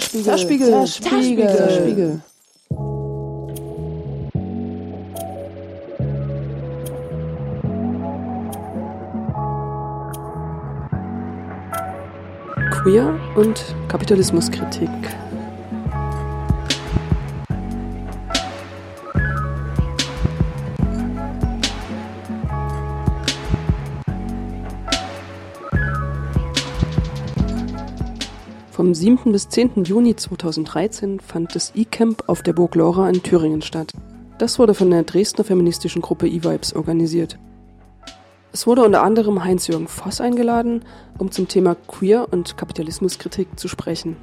Zerspiegel. Zerspiegel. Zerspiegel. Zerspiegel. Queer und Kapitalismuskritik. Vom 7. bis 10. Juni 2013 fand das E-Camp auf der Burg Lora in Thüringen statt. Das wurde von der Dresdner feministischen Gruppe E-Vibes organisiert. Es wurde unter anderem Heinz-Jürgen Voss eingeladen, um zum Thema Queer und Kapitalismuskritik zu sprechen.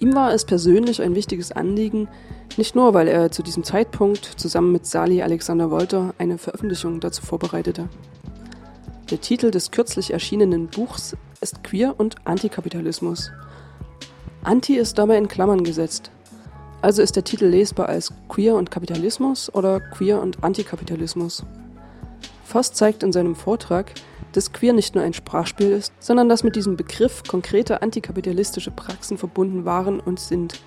Ihm war es persönlich ein wichtiges Anliegen, nicht nur, weil er zu diesem Zeitpunkt zusammen mit Sali Alexander Wolter eine Veröffentlichung dazu vorbereitete. Der Titel des kürzlich erschienenen Buchs ist Queer und Antikapitalismus. Anti ist dabei in Klammern gesetzt. Also ist der Titel lesbar als Queer und Kapitalismus oder Queer und Antikapitalismus. Voss zeigt in seinem Vortrag, dass Queer nicht nur ein Sprachspiel ist, sondern dass mit diesem Begriff konkrete antikapitalistische Praxen verbunden waren und sind.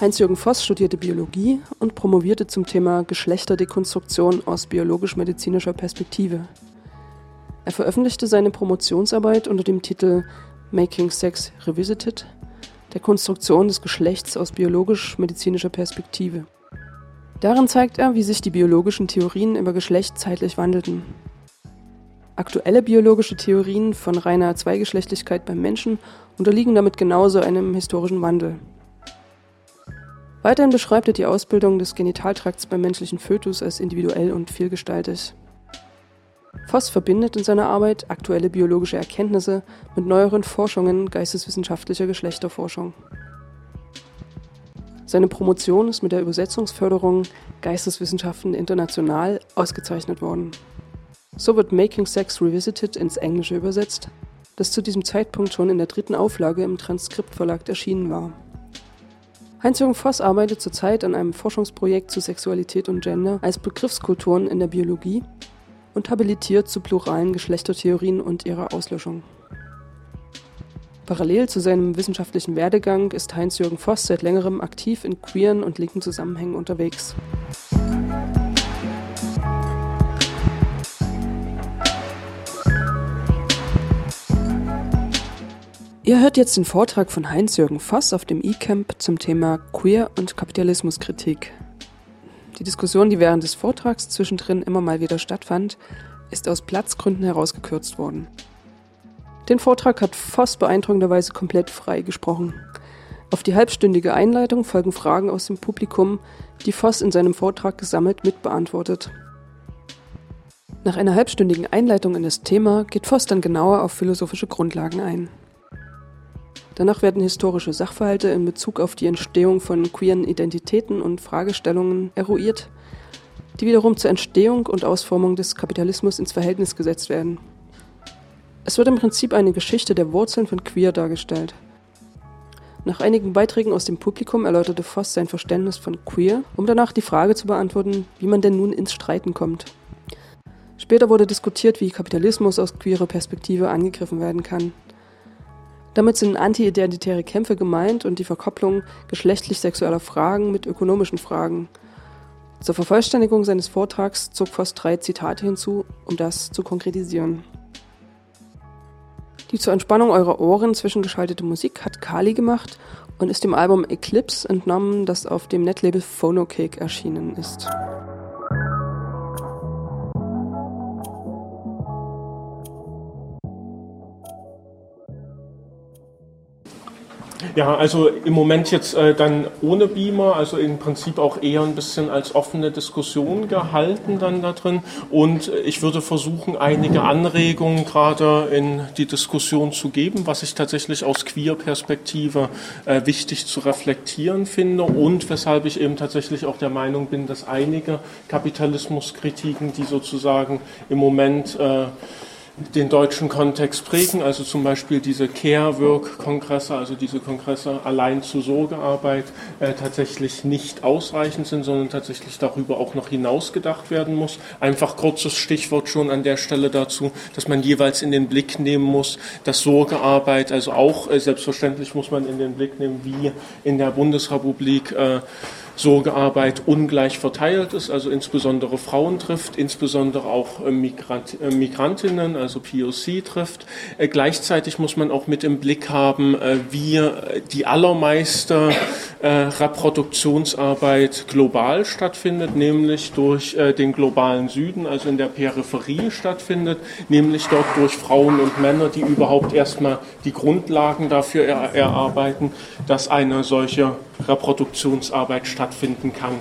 Heinz-Jürgen Voss studierte Biologie und promovierte zum Thema Geschlechterdekonstruktion aus biologisch-medizinischer Perspektive. Er veröffentlichte seine Promotionsarbeit unter dem Titel Making Sex Revisited, der Konstruktion des Geschlechts aus biologisch-medizinischer Perspektive. Darin zeigt er, wie sich die biologischen Theorien über Geschlecht zeitlich wandelten. Aktuelle biologische Theorien von reiner Zweigeschlechtlichkeit beim Menschen unterliegen damit genauso einem historischen Wandel. Weiterhin beschreibt er die Ausbildung des Genitaltrakts beim menschlichen Fötus als individuell und vielgestaltig. Voss verbindet in seiner Arbeit aktuelle biologische Erkenntnisse mit neueren Forschungen geisteswissenschaftlicher Geschlechterforschung. Seine Promotion ist mit der Übersetzungsförderung Geisteswissenschaften international ausgezeichnet worden. So wird Making Sex Revisited ins Englische übersetzt, das zu diesem Zeitpunkt schon in der dritten Auflage im Transkriptverlag erschienen war. Heinz-Jürgen Voss arbeitet zurzeit an einem Forschungsprojekt zu Sexualität und Gender als Begriffskulturen in der Biologie und habilitiert zu pluralen Geschlechtertheorien und ihrer Auslöschung. Parallel zu seinem wissenschaftlichen Werdegang ist Heinz-Jürgen Voss seit längerem aktiv in queeren und linken Zusammenhängen unterwegs. Ihr hört jetzt den Vortrag von Heinz-Jürgen Voss auf dem E-Camp zum Thema Queer und Kapitalismuskritik. Die Diskussion, die während des Vortrags zwischendrin immer mal wieder stattfand, ist aus Platzgründen herausgekürzt worden. Den Vortrag hat Voss beeindruckenderweise komplett frei gesprochen. Auf die halbstündige Einleitung folgen Fragen aus dem Publikum, die Voss in seinem Vortrag gesammelt mitbeantwortet. Nach einer halbstündigen Einleitung in das Thema geht Voss dann genauer auf philosophische Grundlagen ein. Danach werden historische Sachverhalte in Bezug auf die Entstehung von queeren Identitäten und Fragestellungen eruiert, die wiederum zur Entstehung und Ausformung des Kapitalismus ins Verhältnis gesetzt werden. Es wird im Prinzip eine Geschichte der Wurzeln von Queer dargestellt. Nach einigen Beiträgen aus dem Publikum erläuterte Voss sein Verständnis von Queer, um danach die Frage zu beantworten, wie man denn nun ins Streiten kommt. Später wurde diskutiert, wie Kapitalismus aus queerer Perspektive angegriffen werden kann. Damit sind anti-identitäre Kämpfe gemeint und die Verkopplung geschlechtlich-sexueller Fragen mit ökonomischen Fragen. Zur Vervollständigung seines Vortrags zog Voss drei Zitate hinzu, um das zu konkretisieren. Die zur Entspannung eurer Ohren zwischengeschaltete Musik hat Kali gemacht und ist dem Album Eclipse entnommen, das auf dem Netlabel Phonocake erschienen ist. Ja, also im Moment jetzt äh, dann ohne Beamer, also im Prinzip auch eher ein bisschen als offene Diskussion gehalten dann da drin. Und ich würde versuchen, einige Anregungen gerade in die Diskussion zu geben, was ich tatsächlich aus Queer-Perspektive äh, wichtig zu reflektieren finde und weshalb ich eben tatsächlich auch der Meinung bin, dass einige Kapitalismuskritiken, die sozusagen im Moment äh, den deutschen Kontext prägen, also zum Beispiel diese Care-Work-Kongresse, also diese Kongresse allein zur Sorgearbeit äh, tatsächlich nicht ausreichend sind, sondern tatsächlich darüber auch noch hinaus gedacht werden muss. Einfach kurzes Stichwort schon an der Stelle dazu, dass man jeweils in den Blick nehmen muss, dass Sorgearbeit, also auch äh, selbstverständlich muss man in den Blick nehmen, wie in der Bundesrepublik äh, Sorgearbeit ungleich verteilt ist, also insbesondere Frauen trifft, insbesondere auch äh, Migrant, äh, Migrantinnen, also POC trifft. Äh, gleichzeitig muss man auch mit im Blick haben, wie die allermeiste Reproduktionsarbeit global stattfindet, nämlich durch den globalen Süden, also in der Peripherie stattfindet, nämlich dort durch Frauen und Männer, die überhaupt erstmal die Grundlagen dafür erarbeiten, dass eine solche Reproduktionsarbeit stattfinden kann.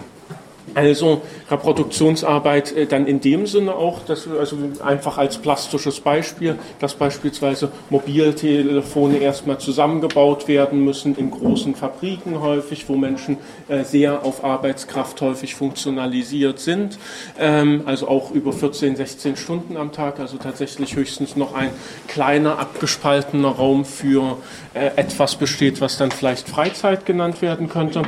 Also Reproduktionsarbeit äh, dann in dem Sinne auch, dass, also einfach als plastisches Beispiel, dass beispielsweise Mobiltelefone erstmal zusammengebaut werden müssen in großen Fabriken häufig, wo Menschen äh, sehr auf Arbeitskraft häufig funktionalisiert sind, ähm, also auch über 14, 16 Stunden am Tag, also tatsächlich höchstens noch ein kleiner abgespaltener Raum für äh, etwas besteht, was dann vielleicht Freizeit genannt werden könnte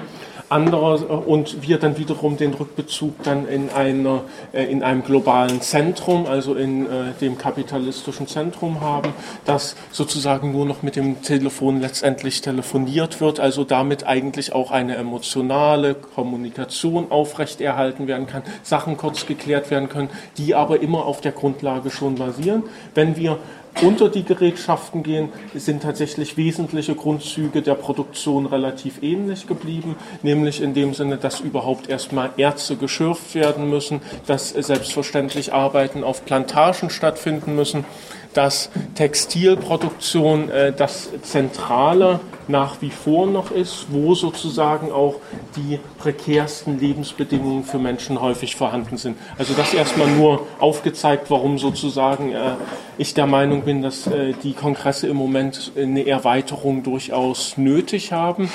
anderer und wir dann wiederum den Rückbezug dann in, einer, äh, in einem globalen Zentrum, also in äh, dem kapitalistischen Zentrum haben, das sozusagen nur noch mit dem Telefon letztendlich telefoniert wird, also damit eigentlich auch eine emotionale Kommunikation aufrechterhalten werden kann, Sachen kurz geklärt werden können, die aber immer auf der Grundlage schon basieren. Wenn wir unter die Gerätschaften gehen, sind tatsächlich wesentliche Grundzüge der Produktion relativ ähnlich geblieben, nämlich in dem Sinne, dass überhaupt erstmal Ärzte geschürft werden müssen, dass selbstverständlich Arbeiten auf Plantagen stattfinden müssen, dass Textilproduktion äh, das Zentrale nach wie vor noch ist, wo sozusagen auch die prekärsten Lebensbedingungen für Menschen häufig vorhanden sind. Also das erstmal nur aufgezeigt, warum sozusagen äh, ich der Meinung bin, dass äh, die Kongresse im Moment eine Erweiterung durchaus nötig haben.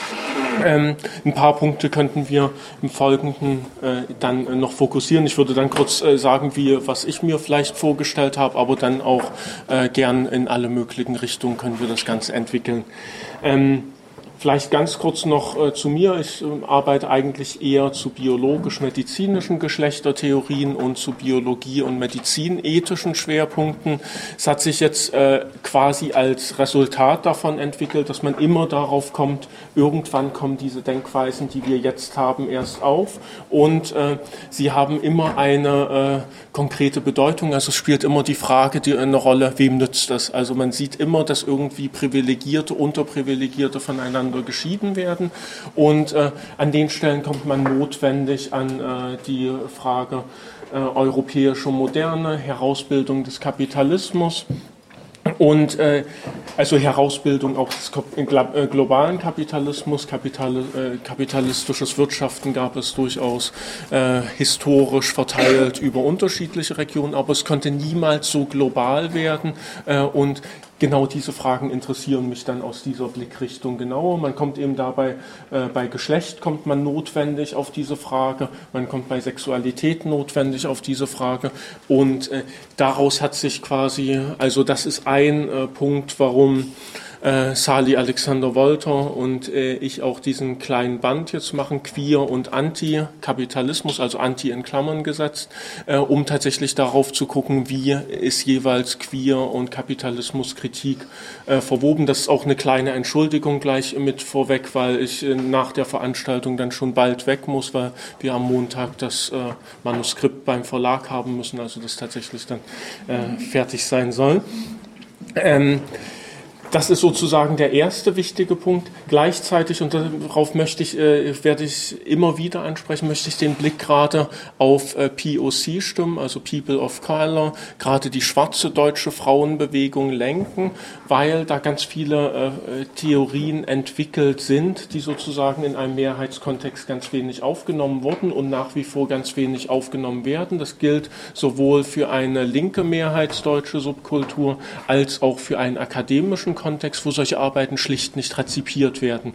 Ähm, ein paar Punkte könnten wir im Folgenden äh, dann noch fokussieren. Ich würde dann kurz äh, sagen, wie, was ich mir vielleicht vorgestellt habe, aber dann auch äh, gern in alle möglichen Richtungen können wir das Ganze entwickeln. Ähm, Vielleicht ganz kurz noch äh, zu mir. Ich äh, arbeite eigentlich eher zu biologisch-medizinischen Geschlechtertheorien und zu Biologie- und medizinethischen Schwerpunkten. Es hat sich jetzt äh, quasi als Resultat davon entwickelt, dass man immer darauf kommt, irgendwann kommen diese Denkweisen, die wir jetzt haben, erst auf. Und äh, sie haben immer eine äh, konkrete Bedeutung. Also es spielt immer die Frage die, eine Rolle, wem nützt das? Also man sieht immer, dass irgendwie Privilegierte, Unterprivilegierte voneinander voneinander geschieden werden. Und äh, an den Stellen kommt man notwendig an äh, die Frage äh, europäische Moderne, Herausbildung des Kapitalismus. Und äh, also Herausbildung auch des äh, globalen Kapitalismus, Kapital, äh, kapitalistisches Wirtschaften gab es durchaus äh, historisch verteilt über unterschiedliche Regionen, aber es konnte niemals so global werden. Äh, und genau diese Fragen interessieren mich dann aus dieser Blickrichtung genauer. Man kommt eben dabei, äh, bei Geschlecht kommt man notwendig auf diese Frage, man kommt bei Sexualität notwendig auf diese Frage und äh, daraus hat sich quasi, also das ist ein äh, Punkt, warum äh, Sali Alexander Wolter und äh, ich auch diesen kleinen Band jetzt machen, Queer und Anti-Kapitalismus, also Anti in Klammern gesetzt, äh, um tatsächlich darauf zu gucken, wie ist jeweils Queer und Kapitalismuskritik äh, verwoben. Das ist auch eine kleine Entschuldigung gleich mit vorweg, weil ich äh, nach der Veranstaltung dann schon bald weg muss, weil wir am Montag das äh, Manuskript beim Verlag haben müssen, also das tatsächlich dann äh, fertig sein soll. Ähm, das ist sozusagen der erste wichtige Punkt. Gleichzeitig, und darauf möchte ich, äh, werde ich immer wieder ansprechen, möchte ich den Blick gerade auf äh, POC stimmen, also People of Color, gerade die schwarze deutsche Frauenbewegung lenken, weil da ganz viele äh, Theorien entwickelt sind, die sozusagen in einem Mehrheitskontext ganz wenig aufgenommen wurden und nach wie vor ganz wenig aufgenommen werden. Das gilt sowohl für eine linke mehrheitsdeutsche Subkultur als auch für einen akademischen Kontext, wo solche Arbeiten schlicht nicht rezipiert werden.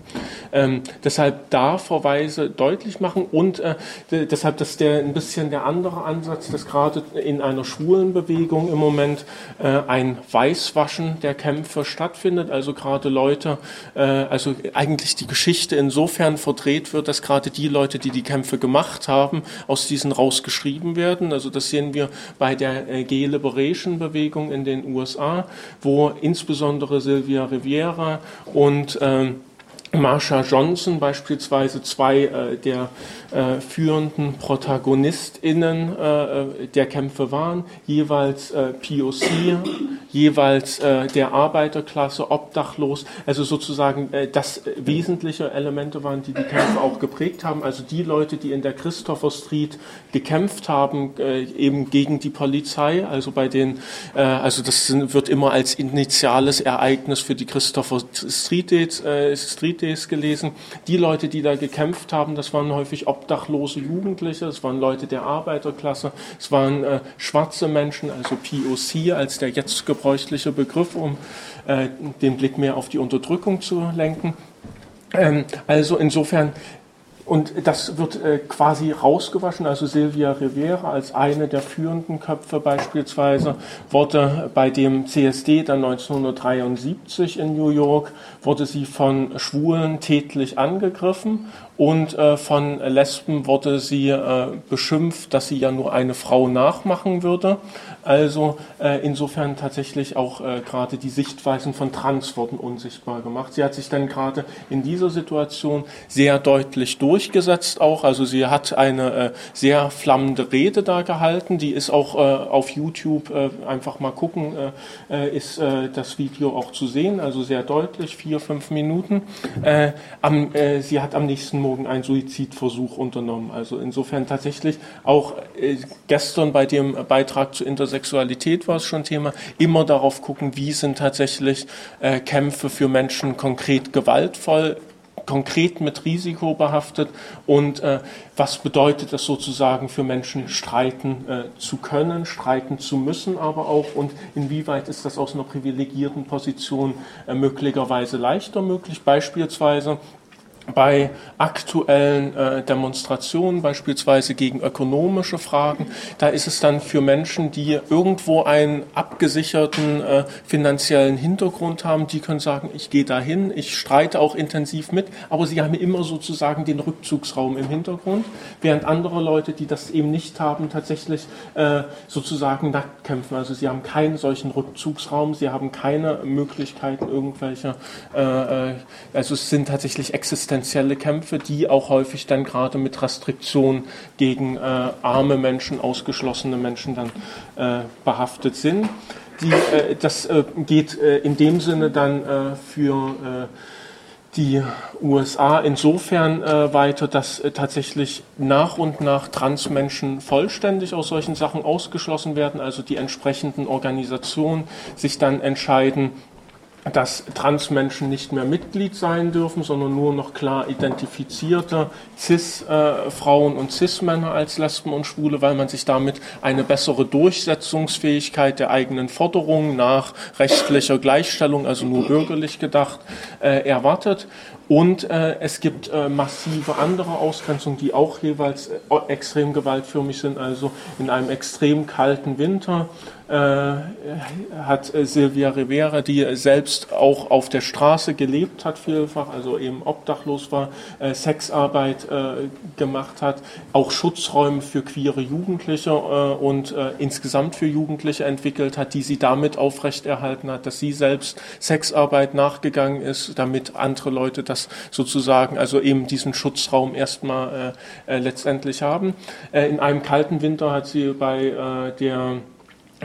Ähm, deshalb da Verweise deutlich machen und äh, deshalb, dass der ein bisschen der andere Ansatz, dass gerade in einer schwulen Bewegung im Moment äh, ein Weißwaschen der Kämpfe stattfindet, also gerade Leute, äh, also eigentlich die Geschichte insofern verdreht wird, dass gerade die Leute, die die Kämpfe gemacht haben, aus diesen rausgeschrieben werden. Also das sehen wir bei der äh, Gay Liberation Bewegung in den USA, wo insbesondere Sylvia Riviera und ähm, Marsha Johnson beispielsweise zwei äh, der äh, führenden ProtagonistInnen äh, der Kämpfe waren, jeweils äh, POC, jeweils äh, der Arbeiterklasse, obdachlos, also sozusagen äh, das wesentliche Elemente waren, die die Kämpfe auch geprägt haben, also die Leute, die in der Christopher Street gekämpft haben, eben gegen die Polizei, also bei den, also das sind, wird immer als initiales Ereignis für die Christopher Street Days, Street Days gelesen. Die Leute, die da gekämpft haben, das waren häufig obdachlose Jugendliche, es waren Leute der Arbeiterklasse, es waren äh, schwarze Menschen, also POC als der jetzt gebräuchliche Begriff, um äh, den Blick mehr auf die Unterdrückung zu lenken. Ähm, also insofern und das wird äh, quasi rausgewaschen. Also Silvia Rivera als eine der führenden Köpfe beispielsweise wurde bei dem CSD dann 1973 in New York, wurde sie von Schwulen tätlich angegriffen und äh, von Lesben wurde sie äh, beschimpft, dass sie ja nur eine Frau nachmachen würde. Also äh, insofern tatsächlich auch äh, gerade die Sichtweisen von Trans wurden unsichtbar gemacht. Sie hat sich dann gerade in dieser Situation sehr deutlich durchgesetzt auch. Also sie hat eine äh, sehr flammende Rede da gehalten. Die ist auch äh, auf YouTube einfach mal gucken, ist das Video auch zu sehen. Also sehr deutlich, vier, fünf Minuten. Am, sie hat am nächsten Morgen einen Suizidversuch unternommen. Also insofern tatsächlich auch äh, gestern bei dem Beitrag zur Intersexualität war es schon Thema, immer darauf gucken, wie sind tatsächlich äh, Kämpfe für Menschen konkret gewaltvoll konkret mit Risiko behaftet und äh, was bedeutet es sozusagen für Menschen streiten äh, zu können, streiten zu müssen aber auch und inwieweit ist das aus einer privilegierten Position äh, möglicherweise leichter möglich. Beispielsweise bei aktuellen äh, Demonstrationen, beispielsweise gegen ökonomische Fragen, da ist es dann für Menschen, die irgendwo einen abgesicherten äh, finanziellen Hintergrund haben, die können sagen, ich gehe dahin, ich streite auch intensiv mit, aber sie haben immer sozusagen den Rückzugsraum im Hintergrund, während andere Leute, die das eben nicht haben, tatsächlich äh, sozusagen nackt kämpfen. Also sie haben keinen solchen Rückzugsraum, sie haben keine Möglichkeiten irgendwelcher, äh, äh also es sind tatsächlich existenzielle existenzielle Kämpfe, die auch häufig dann gerade mit Restriktionen gegen äh, arme Menschen, ausgeschlossene Menschen dann äh, behaftet sind. Die, äh, das äh, geht äh, in dem Sinne dann äh, für die USA insofern äh, weiter, dass äh, tatsächlich nach und nach Transmenschen vollständig aus solchen Sachen ausgeschlossen werden, also die entsprechenden Organisationen sich dann entscheiden, dass Transmenschen nicht mehr Mitglied sein dürfen, sondern nur noch klar identifizierte Cis-Frauen und Cis-Männer als Lesben und Schwule, weil man sich damit eine bessere Durchsetzungsfähigkeit der eigenen Forderungen nach rechtlicher Gleichstellung, also nur bürgerlich gedacht, äh, erwartet. Und äh, es gibt äh, massive andere Ausgrenzungen, die auch jeweils äh, extrem gewaltförmig sind. Also in einem extrem kalten Winter hat äh, Silvia Rivera, die selbst auch auf der Straße gelebt hat, vielfach, also eben obdachlos war, äh, Sexarbeit äh, gemacht hat, auch Schutzräume für queere Jugendliche und insgesamt für Jugendliche entwickelt hat, die sie damit aufrechterhalten hat, dass sie selbst Sexarbeit nachgegangen ist, damit andere Leute das sozusagen, also eben diesen Schutzraum erstmal letztendlich haben. in einem kalten Winter hat sie bei der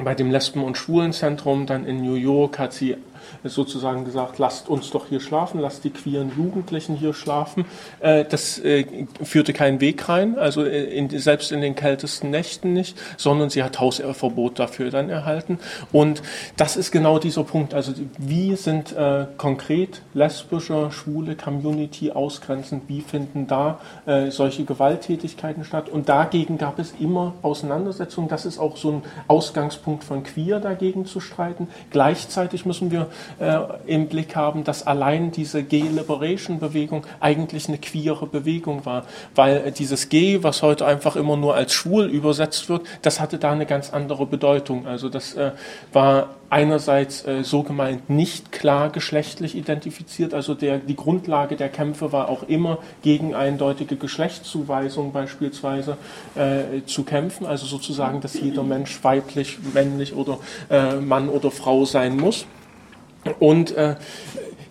bei dem Lesben- und Schwulenzentrum dann in New York hat sie sozusagen gesagt, lasst uns doch hier schlafen, lasst die queeren Jugendlichen hier schlafen. Äh, das äh, führte keinen Weg rein, also äh, in, selbst in den kältesten Nächten nicht, sondern sie hat Hausverbot dafür dann erhalten. Und das ist genau dieser Punkt. Also wie sind konkret lesbische, schwule Community ausgrenzend? Wie finden da solche Gewalttätigkeiten statt? Und dagegen gab es immer Auseinandersetzungen. Das ist auch so ein Ausgangspunkt von Queer dagegen zu streiten. Gleichzeitig müssen wir im Blick haben, dass allein diese Gay Liberation Bewegung eigentlich eine queere Bewegung war, weil äh, dieses Gay, was heute einfach immer nur als schwul übersetzt wird, das hatte da eine ganz andere Bedeutung. Also das äh, war einerseits äh, so gemeint nicht klar geschlechtlich identifiziert, also der, die Grundlage der Kämpfe war auch immer gegen eindeutige Geschlechtszuweisung beispielsweise äh, zu kämpfen, also sozusagen, dass jeder Mensch weiblich, männlich oder äh, Mann oder Frau sein muss. Und äh,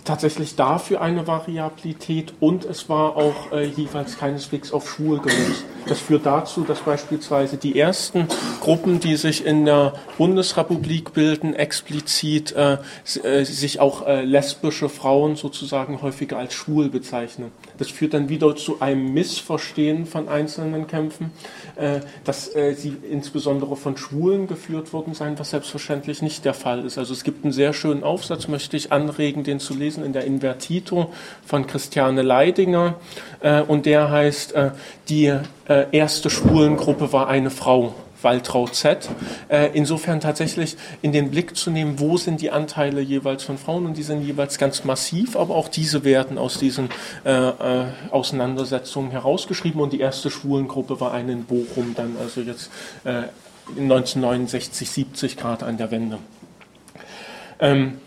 tatsächlich dafür eine Variabilität und es war auch äh, jeweils keineswegs auf Schwul gelöst. Das führt dazu, dass beispielsweise die ersten Gruppen, die sich in der Bundesrepublik bilden, explizit äh, äh, sich auch äh, lesbische Frauen sozusagen häufiger als schwul bezeichnen. Das führt dann wieder zu einem Missverstehen von einzelnen Kämpfen, dass äh, sie insbesondere von Schwulen geführt worden seien, was selbstverständlich nicht der Fall ist. Also es gibt einen sehr schönen Aufsatz, möchte ich anregen, den zu lesen in der Invertito von Christiane Leidinger äh, und der heißt die erste Schwulengruppe war eine Frau. Waltrau Z. Äh, insofern tatsächlich in den Blick zu nehmen, wo sind die Anteile jeweils von Frauen und die sind jeweils ganz massiv, aber auch diese werden aus diesen äh, äh, Auseinandersetzungen herausgeschrieben und die erste Schwulengruppe war eine in Bochum, dann also jetzt äh, 1969, 70 Grad an der Wende. Ähm,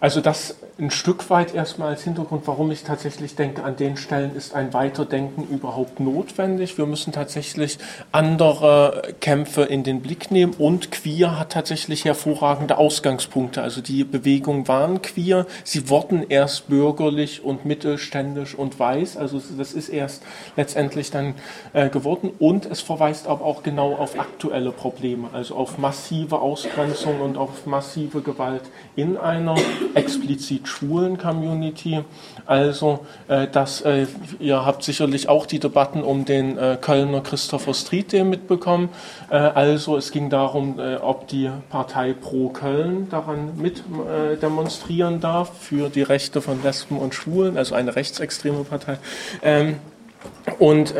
also das ein Stück weit erstmal als Hintergrund, warum ich tatsächlich denke, an den Stellen ist ein Weiterdenken überhaupt notwendig. Wir müssen tatsächlich andere Kämpfe in den Blick nehmen und Queer hat tatsächlich hervorragende Ausgangspunkte. Also die Bewegungen waren queer, sie wurden erst bürgerlich und mittelständisch und weiß. Also das ist erst letztendlich dann äh, geworden und es verweist aber auch genau auf aktuelle Probleme, also auf massive Ausgrenzung und auf massive Gewalt in einer explizit schwulen Community. Also äh, das, äh, ihr habt sicherlich auch die Debatten um den äh, Kölner Christopher Street mitbekommen. Äh, also es ging darum, äh, ob die Partei Pro Köln daran mit äh, demonstrieren darf für die Rechte von Lesben und Schwulen, also eine rechtsextreme Partei. Ähm, und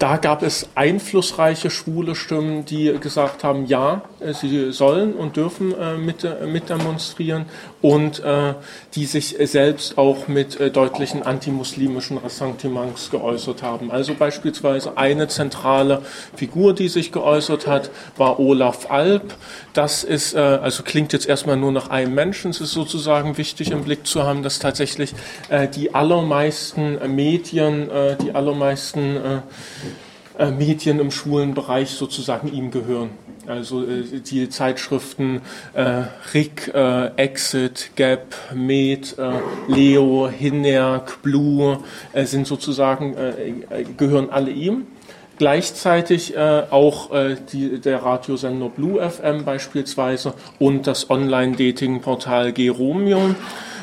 da gab es einflussreiche schwule Stimmen, die gesagt haben, ja, sie sollen und dürfen äh, mit, äh, mit demonstrieren und äh, die sich selbst auch mit äh, deutlichen antimuslimischen Ressentiments geäußert haben. Also beispielsweise eine zentrale Figur, die sich geäußert hat, war Olaf Alp. Das ist, äh, also klingt jetzt erstmal nur nach einem Menschen. Es ist sozusagen wichtig im Blick zu haben, dass tatsächlich äh, die allermeisten Medien, äh, die allermeisten äh, äh, Medien im schwulen Bereich sozusagen ihm gehören. Also äh, die Zeitschriften äh, Rick, äh, Exit, Gap, Med, äh, Leo, Hinnerk, Blue äh, sind sozusagen, äh, gehören alle ihm. Gleichzeitig äh, auch äh, die, der Radiosender Blue FM beispielsweise und das Online-Dating-Portal Geromeo.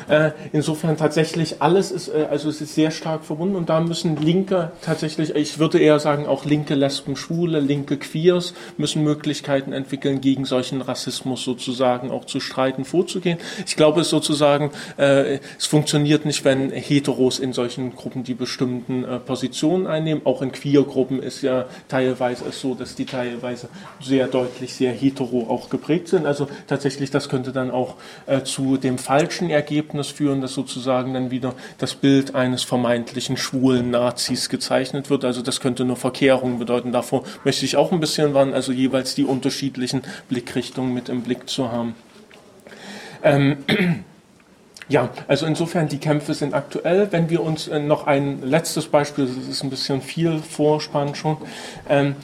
Äh, insofern tatsächlich alles ist, äh, also es ist sehr stark verbunden und da müssen Linke tatsächlich, ich würde eher sagen, auch linke Lesben, Schwule, linke Queers müssen Möglichkeiten entwickeln, gegen solchen Rassismus sozusagen auch zu streiten, vorzugehen. Ich glaube es sozusagen, äh, es funktioniert nicht, wenn Heteros in solchen Gruppen die bestimmten äh, Positionen einnehmen. Auch in Queer-Gruppen ist ja teilweise es so, dass die teilweise sehr deutlich sehr hetero auch geprägt sind. Also tatsächlich, das könnte dann auch äh, zu dem falschen Ergebnis Ergebnis führen, dass sozusagen dann wieder das Bild eines vermeintlichen schwulen Nazis gezeichnet wird. Also das könnte nur Verkehrung bedeuten. Davor möchte ich auch ein bisschen warnen, also jeweils die unterschiedlichen Blickrichtungen mit im Blick zu haben. Ähm, ja, also insofern die Kämpfe sind aktuell. Wenn wir uns äh, noch ein letztes Beispiel, das ist ein bisschen viel Vorspann schon, ähm,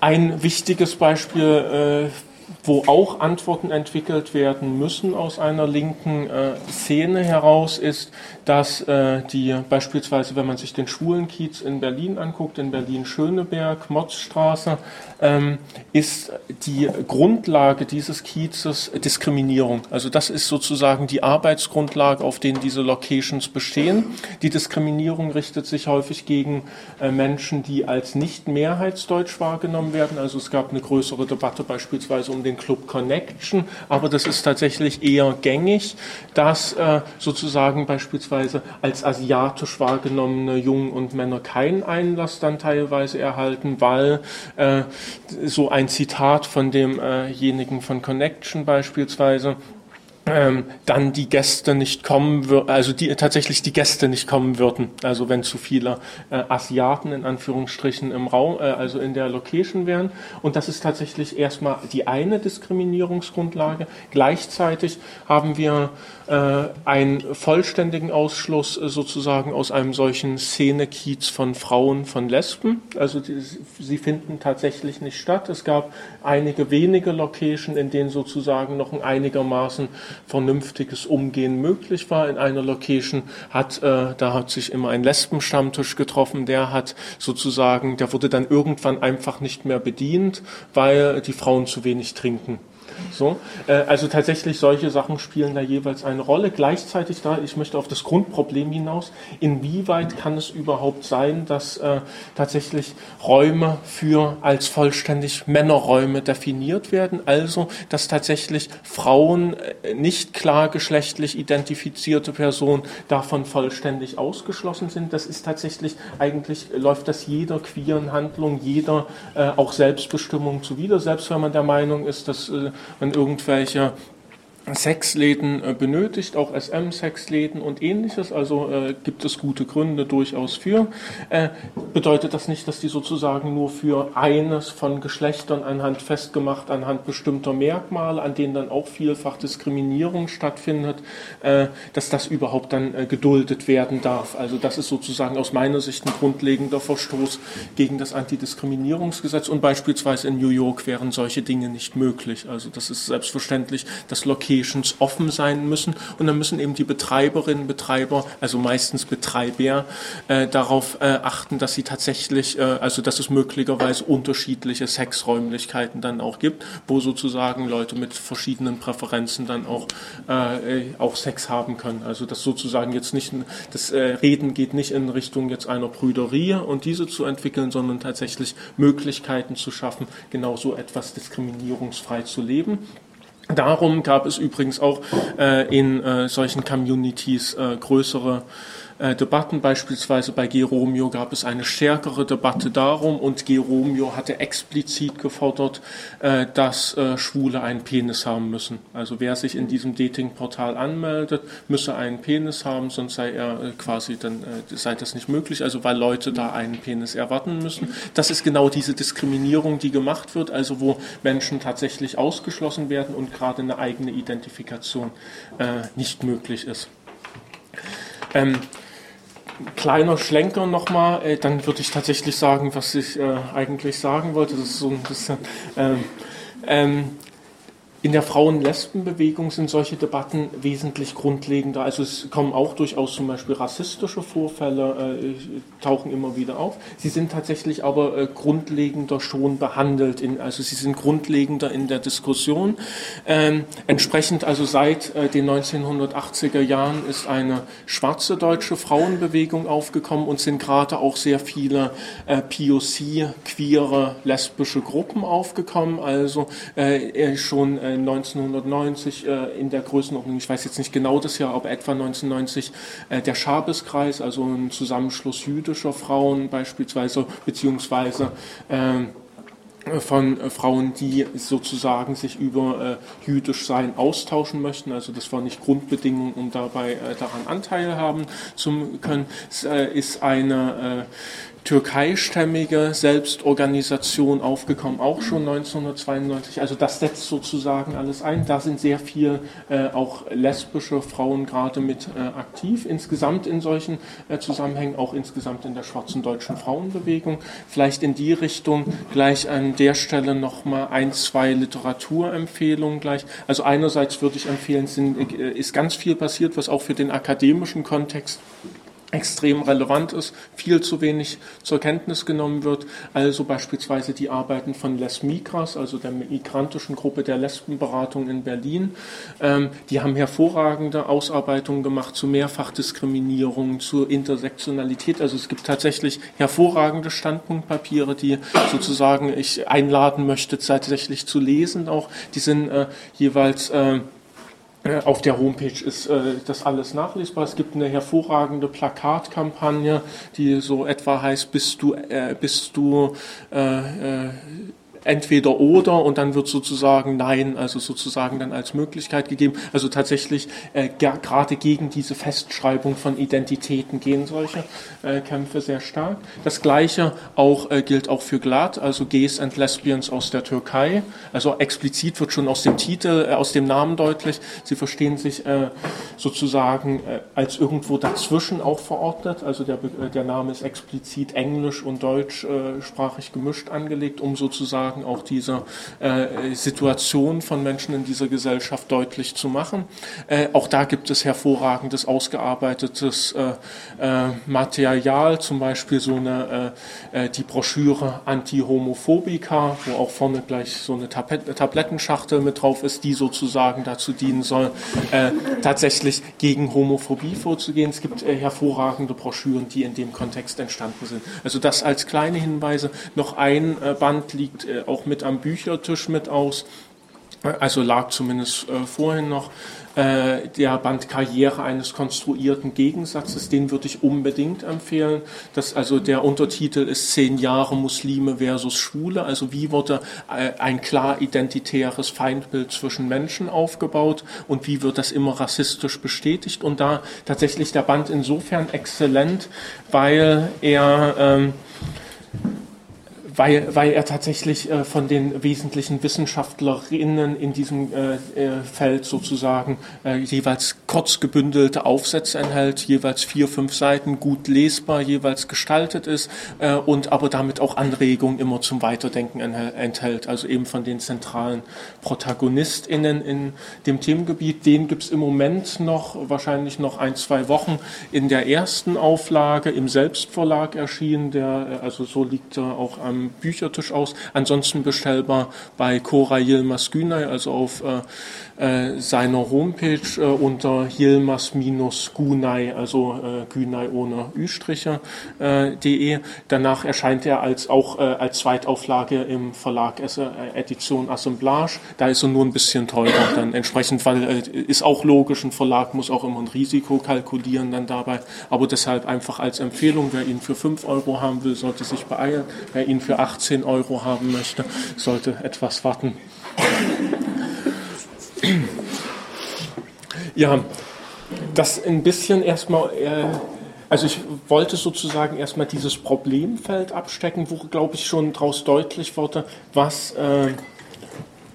ein wichtiges Beispiel äh, wo auch Antworten entwickelt werden müssen aus einer linken äh, Szene heraus, ist, dass äh, die beispielsweise, wenn man sich den Schwulenkiez in Berlin anguckt, in Berlin-Schöneberg, Motzstraße, ähm, ist die Grundlage dieses Kiezes Diskriminierung. Also das ist sozusagen die Arbeitsgrundlage, auf denen diese Locations bestehen. Die Diskriminierung richtet sich häufig gegen äh, Menschen, die als nicht mehrheitsdeutsch wahrgenommen werden. Also es gab eine größere Debatte beispielsweise um den Club Connection, aber das ist tatsächlich eher gängig, dass äh, sozusagen beispielsweise als asiatisch wahrgenommene Jungen und Männer keinen Einlass dann teilweise erhalten, weil äh, so ein Zitat von demjenigen von Connection beispielsweise ähm, dann die Gäste nicht kommen also die tatsächlich die Gäste nicht kommen würden. Also wenn zu viele äh, Asiaten in Anführungsstrichen im Raum, äh, also in der Location wären. Und das ist tatsächlich erstmal die eine Diskriminierungsgrundlage. Gleichzeitig haben wir einen vollständigen Ausschluss äh, sozusagen aus einem solchen Szenekiez von Frauen, von Lesben. Also die, sie finden tatsächlich nicht statt. Es gab einige wenige Location, in denen sozusagen noch ein einigermaßen vernünftiges Umgehen möglich war. In einer Location hat, äh, da hat sich immer ein Lesbenstammtisch getroffen, der hat sozusagen, der wurde dann irgendwann einfach nicht mehr bedient, weil die Frauen zu wenig trinken. So, äh, also tatsächlich solche Sachen spielen da jeweils eine Rolle. Gleichzeitig da, ich möchte auf das Grundproblem hinaus, inwieweit kann es überhaupt sein, dass äh, tatsächlich Räume für als vollständig Männerräume definiert werden, also dass tatsächlich Frauen, äh, nicht klar geschlechtlich identifizierte Personen davon vollständig ausgeschlossen sind. Das ist tatsächlich, eigentlich läuft das jeder queeren Handlung, jeder äh, auch Selbstbestimmung zuwider, selbst wenn man der Meinung ist, dass äh, wenn irgendwelche Sexläden äh, benötigt, auch SM-Sexläden und ähnliches, also äh, gibt es gute Gründe durchaus für. Äh, bedeutet das nicht, dass die sozusagen nur für eines von Geschlechtern anhand festgemacht, anhand bestimmter Merkmale, an denen dann auch vielfach Diskriminierung stattfindet, äh, dass das überhaupt dann äh, geduldet werden darf. Also das ist sozusagen aus meiner Sicht ein grundlegender Verstoß gegen das Antidiskriminierungsgesetz und beispielsweise in New York wären solche Dinge nicht möglich. Also das ist selbstverständlich das Location Locations offen sein müssen und dann müssen eben die Betreiberinnen, Betreiber, also meistens Betreiber, äh, darauf äh, achten, dass sie tatsächlich, äh, also dass es möglicherweise unterschiedliche Sexräumlichkeiten dann auch gibt, wo sozusagen Leute mit verschiedenen Präferenzen dann auch, äh, auch Sex haben können. Also das sozusagen jetzt nicht, das äh, Reden geht nicht in Richtung jetzt einer Prüderie und diese zu entwickeln, sondern tatsächlich Möglichkeiten zu schaffen, genau so etwas diskriminierungsfrei zu leben. Darum gab es übrigens auch äh, in äh, solchen Communities äh, größere Debatten. Beispielsweise bei Geromeo gab es eine stärkere Debatte darum und Geromeo hatte explizit gefordert, äh, dass äh, Schwule einen Penis haben müssen. Also wer sich in diesem Datingportal anmeldet, müsse einen Penis haben, sonst sei er äh, quasi dann äh, sei das nicht möglich. Also weil Leute da einen Penis erwarten müssen. Das ist genau diese Diskriminierung, die gemacht wird, also wo Menschen tatsächlich ausgeschlossen werden und gerade eine eigene Identifikation äh, nicht möglich ist. Ähm, kleiner Schlenker nochmal, äh, dann würde ich tatsächlich sagen, was ich äh, eigentlich sagen wollte. Das ist so ein bisschen. Ähm, ähm, in der Frauen-Lesben-Bewegung sind solche Debatten wesentlich grundlegender. Also es kommen auch durchaus zum Beispiel rassistische Vorfälle, äh, tauchen immer wieder auf. Sie sind tatsächlich aber äh, grundlegender schon behandelt, in, also sie sind grundlegender in der Diskussion. Ähm, entsprechend also seit äh, den 1980er Jahren ist eine schwarze deutsche Frauenbewegung aufgekommen und sind gerade auch sehr viele äh, POC, queere, lesbische Gruppen aufgekommen. Also äh, schon äh, 1990 äh, in der Größenordnung, ich weiß jetzt nicht genau das Jahr, aber etwa 1990 äh, der Schabeskreis, also ein Zusammenschluss jüdischer Frauen beispielsweise, beziehungsweise äh, von Frauen, die sozusagen sich über äh, jüdisch sein austauschen möchten. Also das war nicht Grundbedingung, um dabei äh, daran Anteil haben zu können. Es äh, ist eine türkeistämmige Selbstorganisation aufgekommen, auch schon 1992. Also das setzt sozusagen alles ein. Da sind sehr viel äh, auch lesbische Frauen gerade mit äh, aktiv. Insgesamt in solchen äh, Zusammenhängen, auch insgesamt in der schwarzen deutschen Frauenbewegung. Vielleicht in die Richtung gleich an der Stelle nochmal ein, zwei Literaturempfehlungen gleich. Also einerseits würde ich empfehlen, sind, äh, ist ganz viel passiert, was auch für den akademischen Kontext extrem relevant ist, viel zu wenig zur Kenntnis genommen wird. Also beispielsweise die Arbeiten von Les Migras, also der migrantischen Gruppe der Lesbenberatung in Berlin. Ähm, die haben hervorragende Ausarbeitungen gemacht zu Mehrfachdiskriminierung, zur Intersektionalität. Also es gibt tatsächlich hervorragende Standpunktpapiere, die sozusagen ich einladen möchte, tatsächlich zu lesen. Auch die sind äh, jeweils äh, auf der Homepage ist äh, das alles nachlesbar. Es gibt eine hervorragende Plakatkampagne, die so etwa heißt, bist du, äh, bist du äh, äh entweder oder und dann wird sozusagen Nein, also sozusagen dann als Möglichkeit gegeben. Also tatsächlich äh, gerade gegen diese Festschreibung von Identitäten gehen solche äh, Kämpfe sehr stark. Das gleiche auch äh, gilt auch für GLAD, also Gays and Lesbians aus der Türkei. Also explizit wird schon aus dem Titel, äh, aus dem Namen deutlich, sie verstehen sich äh, sozusagen äh, als irgendwo dazwischen auch verordnet. Also der, der Name ist explizit englisch und deutschsprachig gemischt angelegt, um sozusagen auch diese Situation von Menschen in dieser Gesellschaft deutlich zu machen. auch da gibt es hervorragendes, ausgearbeitetes Material, zum Beispiel so eine, die Broschüre Anti-Homophobica, wo auch vorne gleich so eine Tablettenschachtel mit drauf ist, die sozusagen dazu dienen soll, äh, tatsächlich gegen Homophobie vorzugehen. Es gibt äh, hervorragende Broschüren, die in dem Kontext entstanden sind. Also das als kleine Hinweise. Noch ein äh, Band liegt auch mit am Büchertisch mit aus. Also lag zumindest äh, vorhin noch äh, der Band Karriere eines konstruierten Gegensatzes, den würde ich unbedingt empfehlen. Das, also der Untertitel ist Zehn Jahre Muslime versus Schwule. Also wie wurde äh, ein klar identitäres Feindbild zwischen Menschen aufgebaut und wie wird das immer rassistisch bestätigt? Und da tatsächlich der Band insofern exzellent, weil er ähm, weil, weil er tatsächlich äh, von den wesentlichen Wissenschaftlerinnen in diesem äh, äh, Feld sozusagen äh, jeweils kurz gebündelte Aufsätze enthält, jeweils vier, fünf Seiten, gut lesbar, jeweils gestaltet ist äh, und aber damit auch Anregungen immer zum Weiterdenken enthält. Also eben von den zentralen ProtagonistInnen in dem Themengebiet. Den gibt es im Moment noch, wahrscheinlich noch ein, zwei Wochen in der ersten Auflage im Selbstverlag erschienen, der äh, also so liegt er auch am Büchertisch aus. Ansonsten bestellbar bei Cora Yilmaz Günay, also auf äh, äh, seiner Homepage äh, unter Yilmaz-Günay, also äh, Günay ohne Ü-Striche, äh. Danach erscheint er als auch äh, als Zweitauflage im Verlag Edition Assemblage. Da ist er nur ein bisschen teurer dann entsprechend, weil ist auch logisch, ein Verlag muss auch immer ein Risiko kalkulieren dann dabei. Aber deshalb einfach als Empfehlung, wer ihn für 5 Euro haben will, sollte sich beeilen. Wer ihn für 18 Euro haben möchte, sollte etwas warten. Ja, das ein bisschen erstmal, äh, also ich wollte sozusagen erstmal dieses Problemfeld abstecken, wo, glaube ich, schon daraus deutlich wurde, was äh,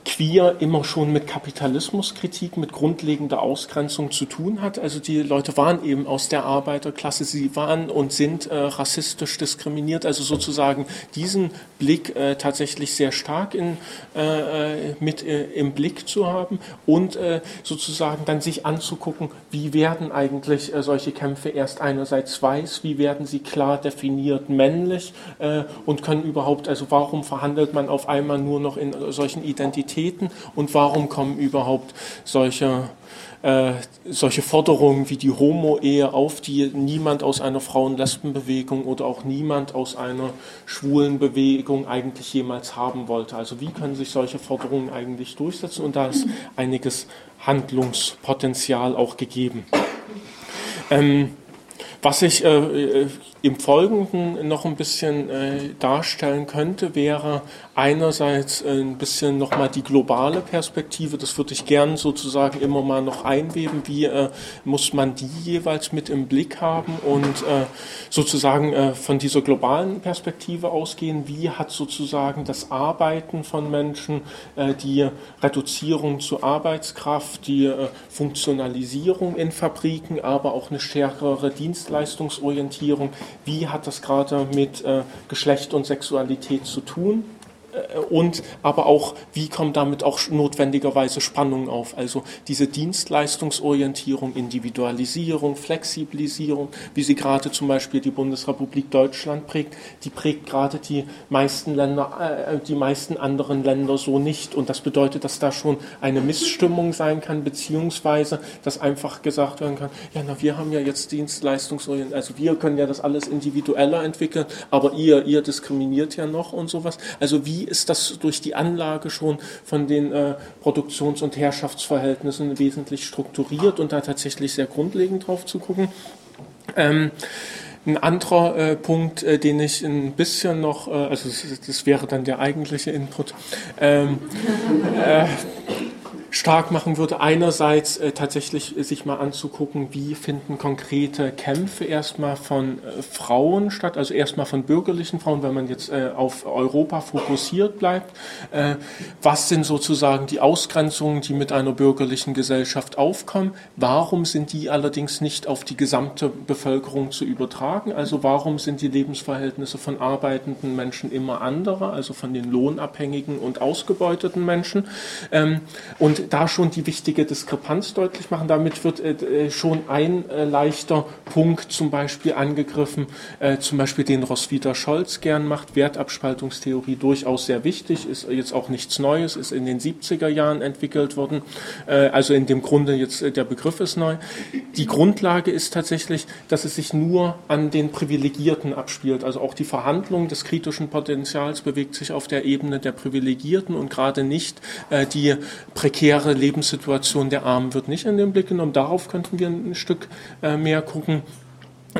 queer immer schon mit Kapitalismuskritik, mit grundlegender Ausgrenzung zu tun hat. Also die Leute waren eben aus der Arbeiterklasse, sie waren und sind äh, rassistisch diskriminiert. Also sozusagen diesen Blick äh, tatsächlich sehr stark in, äh, äh mit äh, im Blick zu haben und äh, sozusagen dann sich anzugucken, wie werden eigentlich solche Kämpfe erst einerseits weiß, wie werden sie klar definiert männlich und können überhaupt, also warum verhandelt man auf einmal nur noch in solchen Identitäten Identitäten und warum kommen überhaupt solche, äh, solche Forderungen wie die Homo-Ehe auf, die niemand aus einer Frauen-Lesben-Bewegung oder auch niemand aus einer schwulen Bewegung eigentlich jemals haben wollte. Also wie können sich solche Forderungen eigentlich durchsetzen und da ist einiges Handlungspotenzial auch gegeben. Ähm, was ich äh, äh im Folgenden noch ein bisschen äh, darstellen könnte, wäre einerseits äh, ein bisschen nochmal die globale Perspektive. Das würde ich gern sozusagen immer mal noch einweben. Wie äh, muss man die jeweils mit im Blick haben und äh, sozusagen äh, von dieser globalen Perspektive ausgehen? Wie hat sozusagen das Arbeiten von Menschen, die Reduzierung zur Arbeitskraft, die Funktionalisierung in Fabriken, aber auch eine stärkere Dienstleistungsorientierung, wie hat das gerade mit äh, Geschlecht und Sexualität zu tun? Äh, und aber auch, wie kommen damit auch notwendigerweise Spannungen auf? Also diese Dienstleistungsorientierung, Individualisierung, Flexibilisierung, wie sie gerade zum Beispiel die Bundesrepublik Deutschland prägt, die prägt gerade die meisten Länder, äh, die meisten anderen Länder so nicht. Und das bedeutet, dass da schon eine Missstimmung sein kann, beziehungsweise, dass einfach gesagt werden kann, ja, na, wir haben ja jetzt Dienstleistungsorientierung, also wir können ja das alles individueller entwickeln, aber ihr, ihr diskriminiert ja noch und sowas. Also wie ist das durch die Anlage schon von den äh, Produktions- und Herrschaftsverhältnissen wesentlich strukturiert und da tatsächlich sehr grundlegend drauf zu gucken. Ähm, ein anderer äh, Punkt, äh, den ich ein bisschen noch, äh, also das, das, wäre dann der eigentliche Input, ähm, äh, stark machen würde. Einerseits äh, tatsächlich äh, sich mal anzugucken, wie finden konkrete Kämpfe erstmal von äh, Frauen statt, also erstmal von bürgerlichen Frauen, wenn man jetzt äh, auf Europa fokussiert bleibt. Äh, was sind sozusagen die Ausgrenzungen, die mit einer bürgerlichen Gesellschaft aufkommen? Warum sind die allerdings nicht auf die gesamte Bevölkerung zu übertragen? Also warum sind die Lebensverhältnisse von arbeitenden Menschen immer andere, also von den lohnabhängigen und ausgebeuteten Menschen? Ähm, und da schon die wichtige Diskrepanz deutlich machen. Damit wird äh, schon ein äh, leichter Punkt zum Beispiel angegriffen, äh, zum Beispiel den Roswitha Scholz gern macht. Wertabspaltungstheorie durchaus sehr wichtig, ist jetzt auch nichts Neues, ist in den 70er Jahren entwickelt worden. Äh, also in dem Grunde jetzt äh, der Begriff ist neu. Die Grundlage ist tatsächlich, dass es sich nur an den Privilegierten abspielt. Also auch die Verhandlung des kritischen Potenzials bewegt sich auf der Ebene der Privilegierten und gerade nicht äh, die prekären prekäre Lebenssituation der Armen wird nicht in den Blick genommen. Darauf könnten wir ein Stück äh, mehr gucken.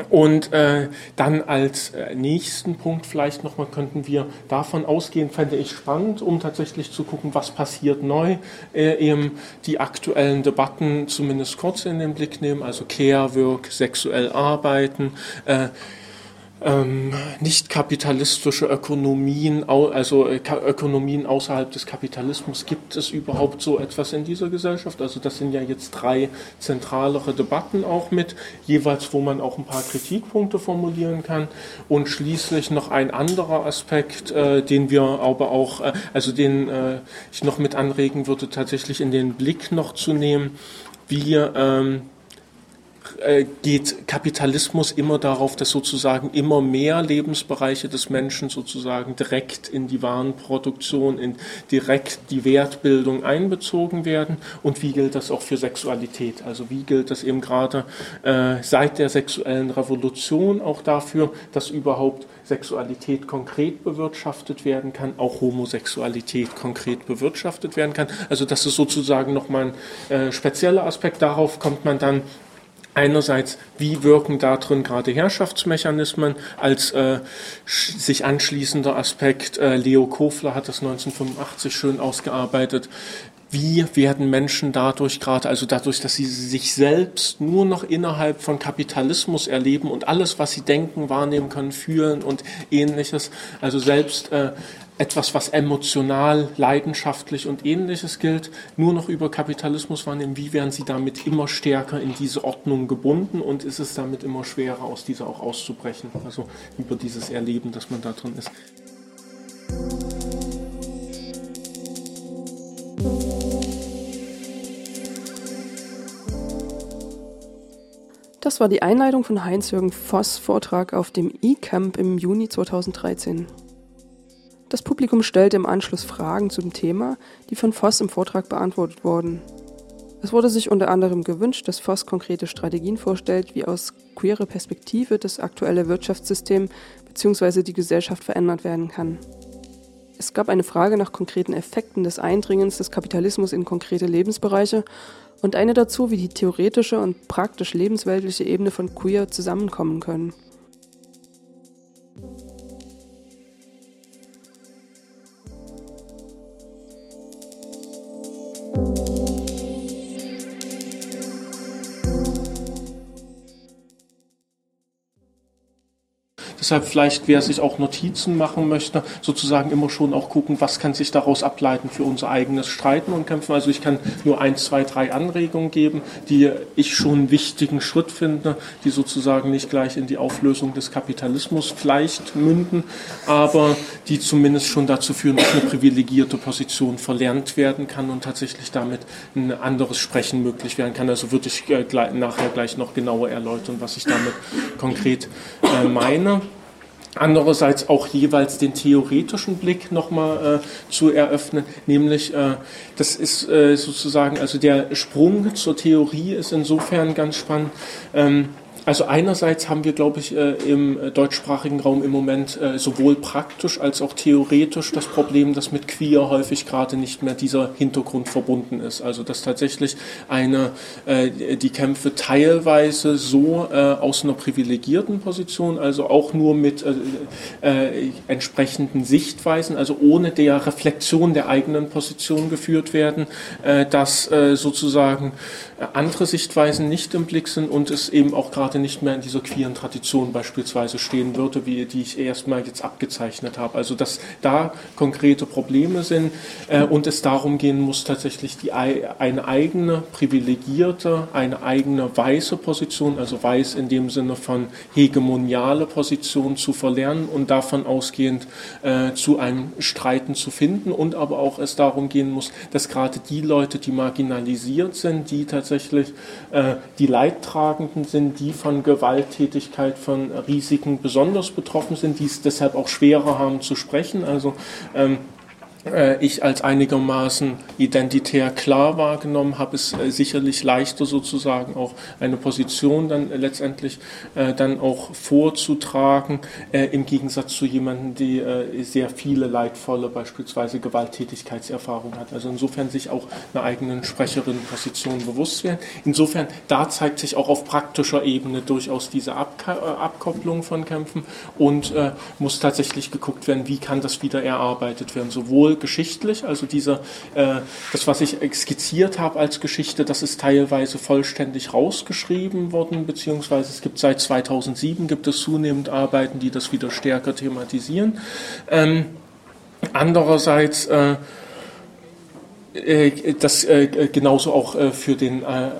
Und äh, dann als äh, nächsten Punkt vielleicht nochmal könnten wir davon ausgehen, fände ich spannend, um tatsächlich zu gucken, was passiert neu, äh, eben die aktuellen Debatten zumindest kurz in den Blick nehmen, also Care-Work, sexuell arbeiten, äh, ähm, nicht kapitalistische Ökonomien, also äh, Ökonomien außerhalb des Kapitalismus, gibt es überhaupt so etwas in dieser Gesellschaft? Also das sind ja jetzt drei zentralere Debatten auch mit, jeweils wo man auch ein paar Kritikpunkte formulieren kann. Und schließlich noch ein anderer Aspekt, äh, den wir aber auch, äh, also den äh, ich noch mit anregen würde, tatsächlich in den Blick noch zu nehmen, wie ähm, äh, geht Kapitalismus immer darauf, dass sozusagen immer mehr Lebensbereiche des Menschen sozusagen direkt in die Warenproduktion, in direkt die Wertbildung einbezogen werden. Und wie gilt das auch für Sexualität? Also wie gilt das eben gerade äh, seit der sexuellen Revolution auch dafür, dass überhaupt Sexualität konkret bewirtschaftet werden kann, auch Homosexualität konkret bewirtschaftet werden kann. Also das ist sozusagen nochmal ein äh, spezieller Aspekt. Darauf kommt man dann Einerseits, wie wirken da drin gerade Herrschaftsmechanismen als äh, sich anschließender Aspekt. Äh, Leo Kofler hat das 1985 schön ausgearbeitet. Wie werden Menschen dadurch gerade, also dadurch, dass sie sich selbst nur noch innerhalb von Kapitalismus erleben und alles, was sie denken, wahrnehmen können, fühlen und ähnliches, also selbst äh, etwas, was emotional, leidenschaftlich und ähnliches gilt, nur noch über Kapitalismus wahrnehmen, wie werden sie damit immer stärker in diese Ordnung gebunden und ist es damit immer schwerer, aus dieser auch auszubrechen, also über dieses Erleben, dass man da drin ist. Das war die Einleitung von Heinz-Jürgen Voss Vortrag auf dem E-Camp im Juni 2013. Das Publikum stellte im Anschluss Fragen zum Thema, die von Voss im Vortrag beantwortet wurden. Es wurde sich unter anderem gewünscht, dass Voss konkrete Strategien vorstellt, wie aus queerer Perspektive das aktuelle Wirtschaftssystem bzw. die Gesellschaft verändert werden kann. Es gab eine Frage nach konkreten Effekten des Eindringens des Kapitalismus in konkrete Lebensbereiche und eine dazu, wie die theoretische und praktisch lebensweltliche Ebene von Queer zusammenkommen können. Deshalb vielleicht, wer sich auch Notizen machen möchte, sozusagen immer schon auch gucken, was kann sich daraus ableiten für unser eigenes Streiten und Kämpfen. Also ich kann nur ein, zwei, drei Anregungen geben, die ich schon einen wichtigen Schritt finde, die sozusagen nicht gleich in die Auflösung des Kapitalismus vielleicht münden, aber die zumindest schon dazu führen, dass eine privilegierte Position verlernt werden kann und tatsächlich damit ein anderes Sprechen möglich werden kann. Also würde ich äh, nachher gleich noch genauer erläutern, was ich damit konkret äh, meine. Andererseits auch jeweils den theoretischen Blick nochmal äh, zu eröffnen, nämlich äh, das ist äh, sozusagen, also der Sprung zur Theorie ist insofern ganz spannend. Ähm, also einerseits haben wir, glaube ich, äh, im deutschsprachigen Raum im Moment äh, sowohl praktisch als auch theoretisch das Problem, dass mit queer häufig gerade nicht mehr dieser Hintergrund verbunden ist. Also dass tatsächlich eine, äh, die Kämpfe teilweise so aus einer privilegierten Position, also auch nur mit entsprechenden Sichtweisen, also ohne der Reflexion der eigenen Position geführt werden, dass sozusagen andere Sichtweisen nicht im Blick sind und es eben auch gerade nicht mehr in dieser queeren Tradition beispielsweise stehen würde, wie die ich erstmal jetzt abgezeichnet habe. Also dass da konkrete Probleme sind äh, und es darum gehen muss, tatsächlich die, eine eigene privilegierte, eine eigene weiße Position, also weiß in dem Sinne von hegemoniale Position zu verlernen und davon ausgehend äh, zu einem Streiten zu finden und aber auch es darum gehen muss, dass gerade die Leute, die marginalisiert sind, die tatsächlich äh, die Leidtragenden sind, die von Gewalttätigkeit, von Risiken besonders betroffen sind, die es deshalb auch schwerer haben zu sprechen. Also ähm, äh, ich als einigermaßen identitär klar wahrgenommen habe, es äh, sicherlich leichter sozusagen auch eine Position dann letztendlich äh, dann auch vorzutragen, im Gegensatz zu jemandem, die sehr viele leidvolle beispielsweise Gewalttätigkeitserfahrung hat. Also insofern sich auch einer eigenen Sprecherinnenposition bewusst werden. Insofern, da zeigt sich auch auf praktischer Ebene durchaus diese Abkopplung von Kämpfen und muss tatsächlich geguckt werden, wie kann das wieder erarbeitet werden, sowohl geschichtlich, also dieser, äh, das, was ich skizziert habe als Geschichte, das ist teilweise vollständig rausgeschrieben worden, beziehungsweise es gibt seit 2007 gibt es zunehmend Arbeiten, die das wieder stärker thematisieren. Ähm, andererseits äh, äh das äh, genauso auch äh, für den äh,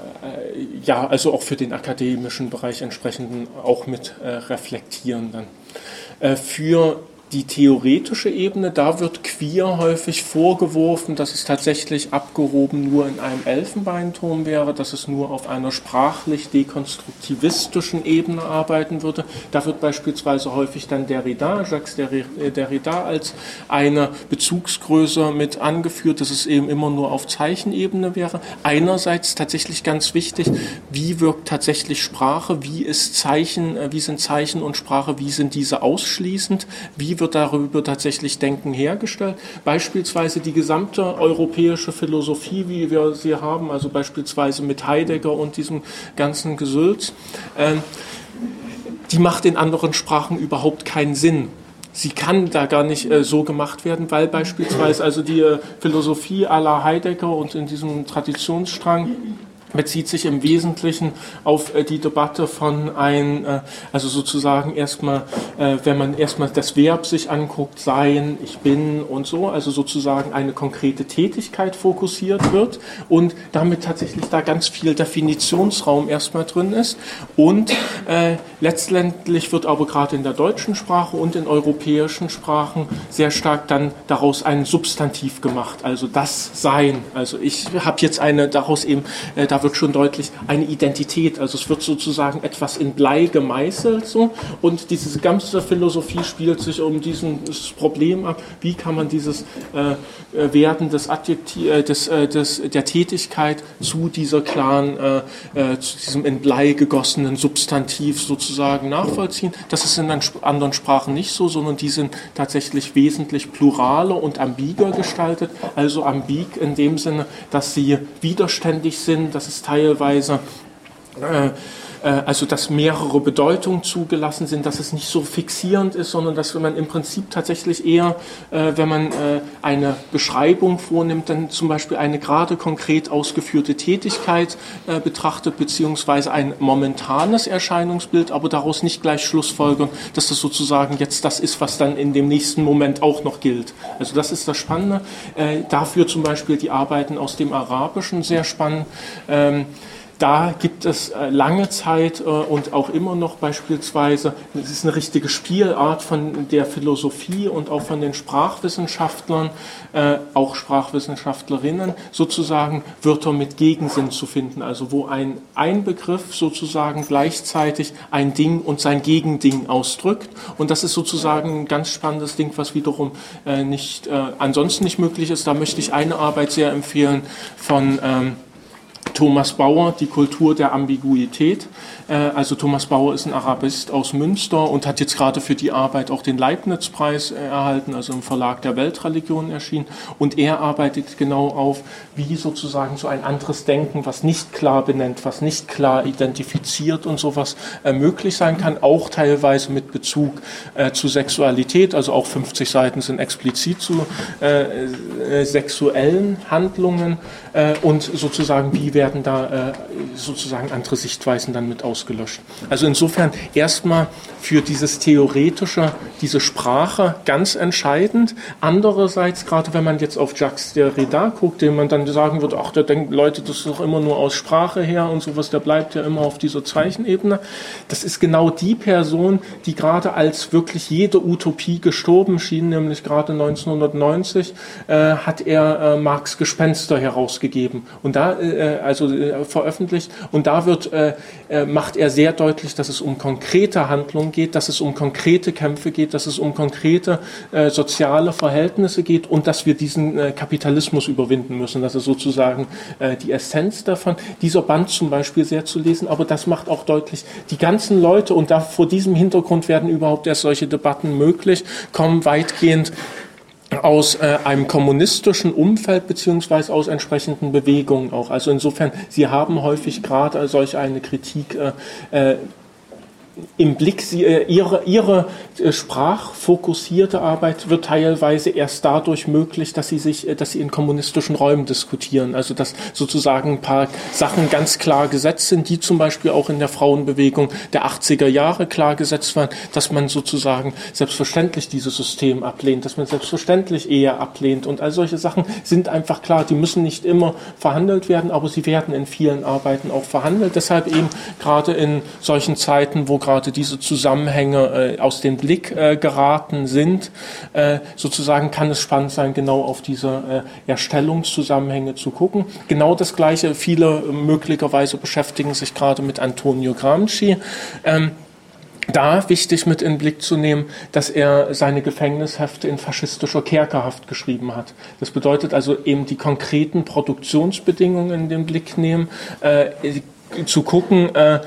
ja also auch für den akademischen Bereich entsprechenden auch mit reflektieren dann für die theoretische Ebene, da wird queer häufig vorgeworfen, dass es tatsächlich abgehoben nur in einem Elfenbeinturm wäre, dass es nur auf einer sprachlich dekonstruktivistischen Ebene arbeiten würde. Da wird beispielsweise häufig dann Derrida, Jacques Derrida als eine Bezugsgröße mit angeführt, dass es eben immer nur auf Zeichenebene wäre. Einerseits tatsächlich ganz wichtig, wie wirkt tatsächlich Sprache, wie ist Zeichen, äh, wie sind Zeichen und Sprache, wie sind diese ausschließend, wie wird darüber tatsächlich Denken hergestellt? Beispielsweise die gesamte europäische Philosophie, wie wir sie haben, also beispielsweise mit Heidegger und diesem ganzen Gesülz, äh, die macht in anderen Sprachen überhaupt keinen Sinn sie kann da gar nicht äh, so gemacht werden, weil beispielsweise also die äh, Philosophie aller Heidegger und in diesem Traditionsstrang bezieht sich im Wesentlichen auf äh, die Debatte von ein, äh, also sozusagen erstmal, äh, wenn man erstmal das Verb sich anguckt, sein, ich bin und so, also sozusagen eine konkrete Tätigkeit fokussiert wird und damit tatsächlich da ganz viel Definitionsraum erstmal drin ist und äh, letztendlich wird aber gerade in der deutschen Sprache und in europäischen Sprachen sehr stark dann daraus ein Substantiv gemacht, also das Sein, also ich habe jetzt eine daraus eben, äh, wird schon deutlich eine Identität. Also es wird sozusagen etwas in Blei gemeißelt so und diese ganze Philosophie spielt sich um dieses Problem ab. Wie kann man dieses äh, äh Werden des Adjektiv, äh, des, äh, des, der Tätigkeit zu dieser klaren, äh, zu diesem in Blei gegossenen Substantiv sozusagen nachvollziehen? Das ist in anderen Sprachen nicht so, sondern die sind tatsächlich wesentlich pluraler und ambiger gestaltet. Also ambig in dem Sinne, dass sie widerständig sind, dass es teilweise äh, also dass mehrere Bedeutungen zugelassen sind, dass es nicht so fixierend ist, sondern dass man im Prinzip tatsächlich eher, äh, wenn man äh, eine Beschreibung vornimmt, dann zum Beispiel eine gerade konkret ausgeführte Tätigkeit betrachtet, beziehungsweise ein momentanes Erscheinungsbild, aber daraus nicht gleich schlussfolgern, dass das sozusagen jetzt das ist, was dann in dem nächsten Moment auch noch gilt. Also das ist das Spannende. Dafür zum Beispiel die Arbeiten aus dem Arabischen sehr spannend. Da gibt es äh, lange Zeit äh, und auch immer noch beispielsweise, es ist eine richtige Spielart von der Philosophie und auch von den Sprachwissenschaftlern, äh, auch Sprachwissenschaftlerinnen, sozusagen Wörter mit Gegensinn zu finden, also wo ein, ein Begriff sozusagen gleichzeitig ein Ding und sein Gegending ausdrückt. Und das ist sozusagen ein ganz spannendes Ding, was wiederum nicht, ansonsten nicht möglich ist. Da möchte ich eine Arbeit sehr empfehlen von ähm, Thomas Bauer, die Kultur der Ambiguität. Äh, also Thomas Bauer ist ein Arabist aus Münster und hat jetzt gerade für die Arbeit auch den Leibniz-Preis äh, erhalten, also im Verlag der Weltreligionen erschienen. Und er arbeitet genau auf, wie sozusagen so ein anderes Denken, was nicht klar benennt, was nicht klar identifiziert und sowas äh, möglich sein kann, auch teilweise mit Bezug zu Sexualität. Also auch 50 Seiten sind explizit zu sexuellen Handlungen und sozusagen, wie werden da sozusagen andere Sichtweisen dann mit ausgelöscht. Also insofern erstmal für dieses Theoretische, diese Sprache ganz entscheidend. Andererseits, gerade wenn man jetzt auf Jacques Derrida guckt, dem man dann sagen würde, ach, der denkt, Leute, das ist doch immer nur aus Sprache her und sowas, der bleibt ja immer auf dieser Zeichenebene. Das ist genau die Person, die gerade als wirklich jede Utopie gestorben schien, nämlich gerade 1990 äh, hat er äh, Marx Gespenster herausgegeben. Und da, äh, also also äh, veröffentlicht. Und da wird, äh, äh, macht er sehr deutlich, dass es um konkrete Handlungen geht, dass es um konkrete Kämpfe geht, dass es um konkrete äh, soziale Verhältnisse geht und dass wir diesen äh, Kapitalismus überwinden müssen. Das ist sozusagen äh, die Essenz davon. Dieser Band zum Beispiel sehr zu lesen, aber das macht auch deutlich, die ganzen Leute, und da vor diesem Hintergrund werden überhaupt erst solche Debatten möglich, kommen weitgehend aus äh, einem kommunistischen Umfeld beziehungsweise aus entsprechenden Bewegungen auch. Also insofern, Sie haben häufig gerade solch eine Kritik äh, äh im Blick, äh, ihre, ihre äh, sprachfokussierte Arbeit wird teilweise erst dadurch möglich, dass sie sich, äh, dass sie in kommunistischen Räumen diskutieren. Also dass sozusagen ein paar Sachen ganz klar gesetzt sind, die zum Beispiel auch in der Frauenbewegung der 80er Jahre klar gesetzt waren, dass man sozusagen selbstverständlich dieses System ablehnt, dass man selbstverständlich Ehe ablehnt und all solche Sachen sind einfach klar. Die müssen nicht immer verhandelt werden, aber sie werden in vielen Arbeiten auch verhandelt. Deshalb eben gerade in solchen Zeiten, wo gerade diese Zusammenhänge äh, aus dem Blick äh, geraten sind. Äh, sozusagen kann es spannend sein, genau auf diese äh, Erstellungszusammenhänge zu gucken. Genau das Gleiche, viele äh, möglicherweise beschäftigen sich gerade mit Antonio Gramsci. Ähm, da wichtig mit in den Blick zu nehmen, dass er seine Gefängnishefte in faschistischer Kerkerhaft geschrieben hat. Das bedeutet also eben die konkreten Produktionsbedingungen in den Blick nehmen, äh, zu gucken, äh,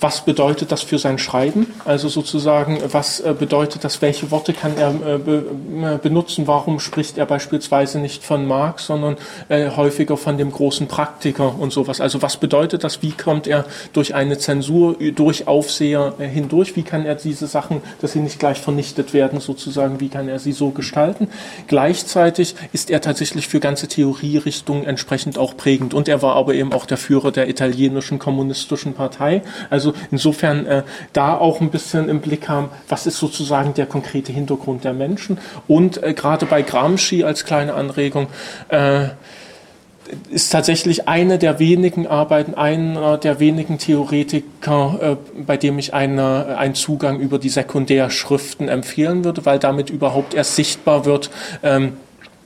was bedeutet das für sein Schreiben? Also sozusagen, was äh, bedeutet das, welche Worte kann er äh, äh, benutzen? Warum spricht er beispielsweise nicht von Marx, sondern häufiger von dem großen Praktiker und sowas? Also was bedeutet das? Wie kommt er durch eine Zensur, durch Aufseher hindurch? Wie kann er diese Sachen, dass sie nicht gleich vernichtet werden, sozusagen, wie kann er sie so gestalten? Gleichzeitig ist er tatsächlich für ganze Theorierichtungen entsprechend auch prägend. Und er war aber eben auch der Führer der italienischen kommunistischen Partei. Also also insofern äh, da auch ein bisschen im Blick haben, was ist sozusagen der konkrete Hintergrund der Menschen. Und äh, gerade bei Gramsci als kleine Anregung, äh, ist tatsächlich eine der wenigen Arbeiten, einer der wenigen Theoretiker, äh, bei dem ich eine, einen Zugang über die Sekundärschriften empfehlen würde, weil damit überhaupt erst sichtbar wird, ähm,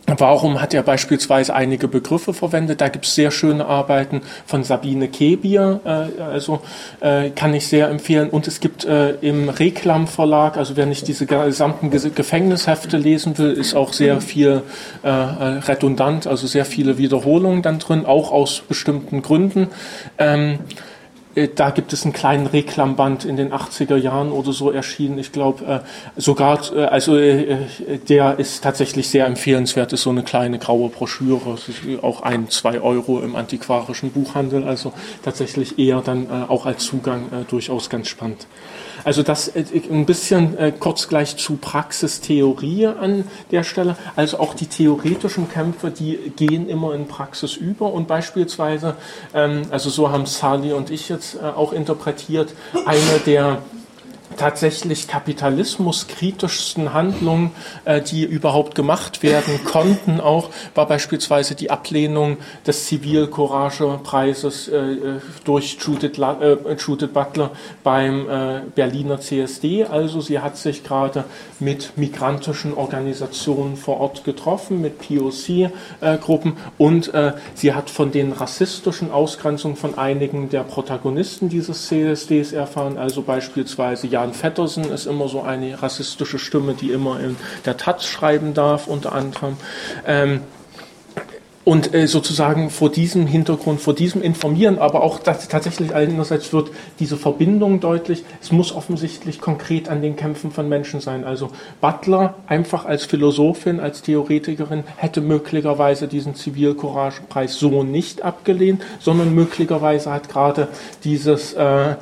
Warum hat er beispielsweise einige Begriffe verwendet? Da gibt es sehr schöne Arbeiten von Sabine Kebier, äh, also äh, kann ich sehr empfehlen. Und es gibt äh, im Reklam Verlag, also wer nicht diese gesamten Gefängnishefte lesen will, ist auch sehr viel äh, redundant, also sehr viele Wiederholungen dann drin, auch aus bestimmten Gründen. Ähm, äh, da gibt es einen kleinen Reklamband in den 80er Jahren oder so erschienen. Ich glaube, äh, sogar, äh, also der ist tatsächlich sehr empfehlenswert, ist so eine kleine graue Broschüre, auch ein, zwei Euro im antiquarischen Buchhandel, also tatsächlich eher dann auch als Zugang durchaus ganz spannend. Also das äh, ein bisschen äh, kurz gleich zu Praxistheorie an der Stelle. Also auch die theoretischen Kämpfe, die gehen immer in Praxis über und beispielsweise, ähm, also so haben Sally und ich jetzt äh, auch interpretiert, eine der tatsächlich kapitalismuskritischsten Handlungen, äh, die überhaupt gemacht werden konnten, auch war beispielsweise die Ablehnung des Zivilcouragepreises äh, äh durch Judith, äh, Judith, Butler beim äh, Berliner CSD. Also sie hat sich gerade mit migrantischen Organisationen vor Ort getroffen, mit POC-Gruppen äh, und sie hat von den rassistischen Ausgrenzungen von einigen der Protagonisten dieses CSDs erfahren, also beispielsweise Jan Fettersen ist immer so eine rassistische Stimme, die immer in der Taz schreiben darf, unter anderem. Ähm, und äh, sozusagen vor diesem Hintergrund, vor diesem Informieren, aber auch tatsächlich einerseits wird diese Verbindung deutlich, es muss offensichtlich konkret an den Kämpfen von Menschen sein. Also Butler einfach als Philosophin, als Theoretikerin hätte möglicherweise diesen Zivilcouragepreis so nicht abgelehnt, sondern möglicherweise hat gerade dieses äh,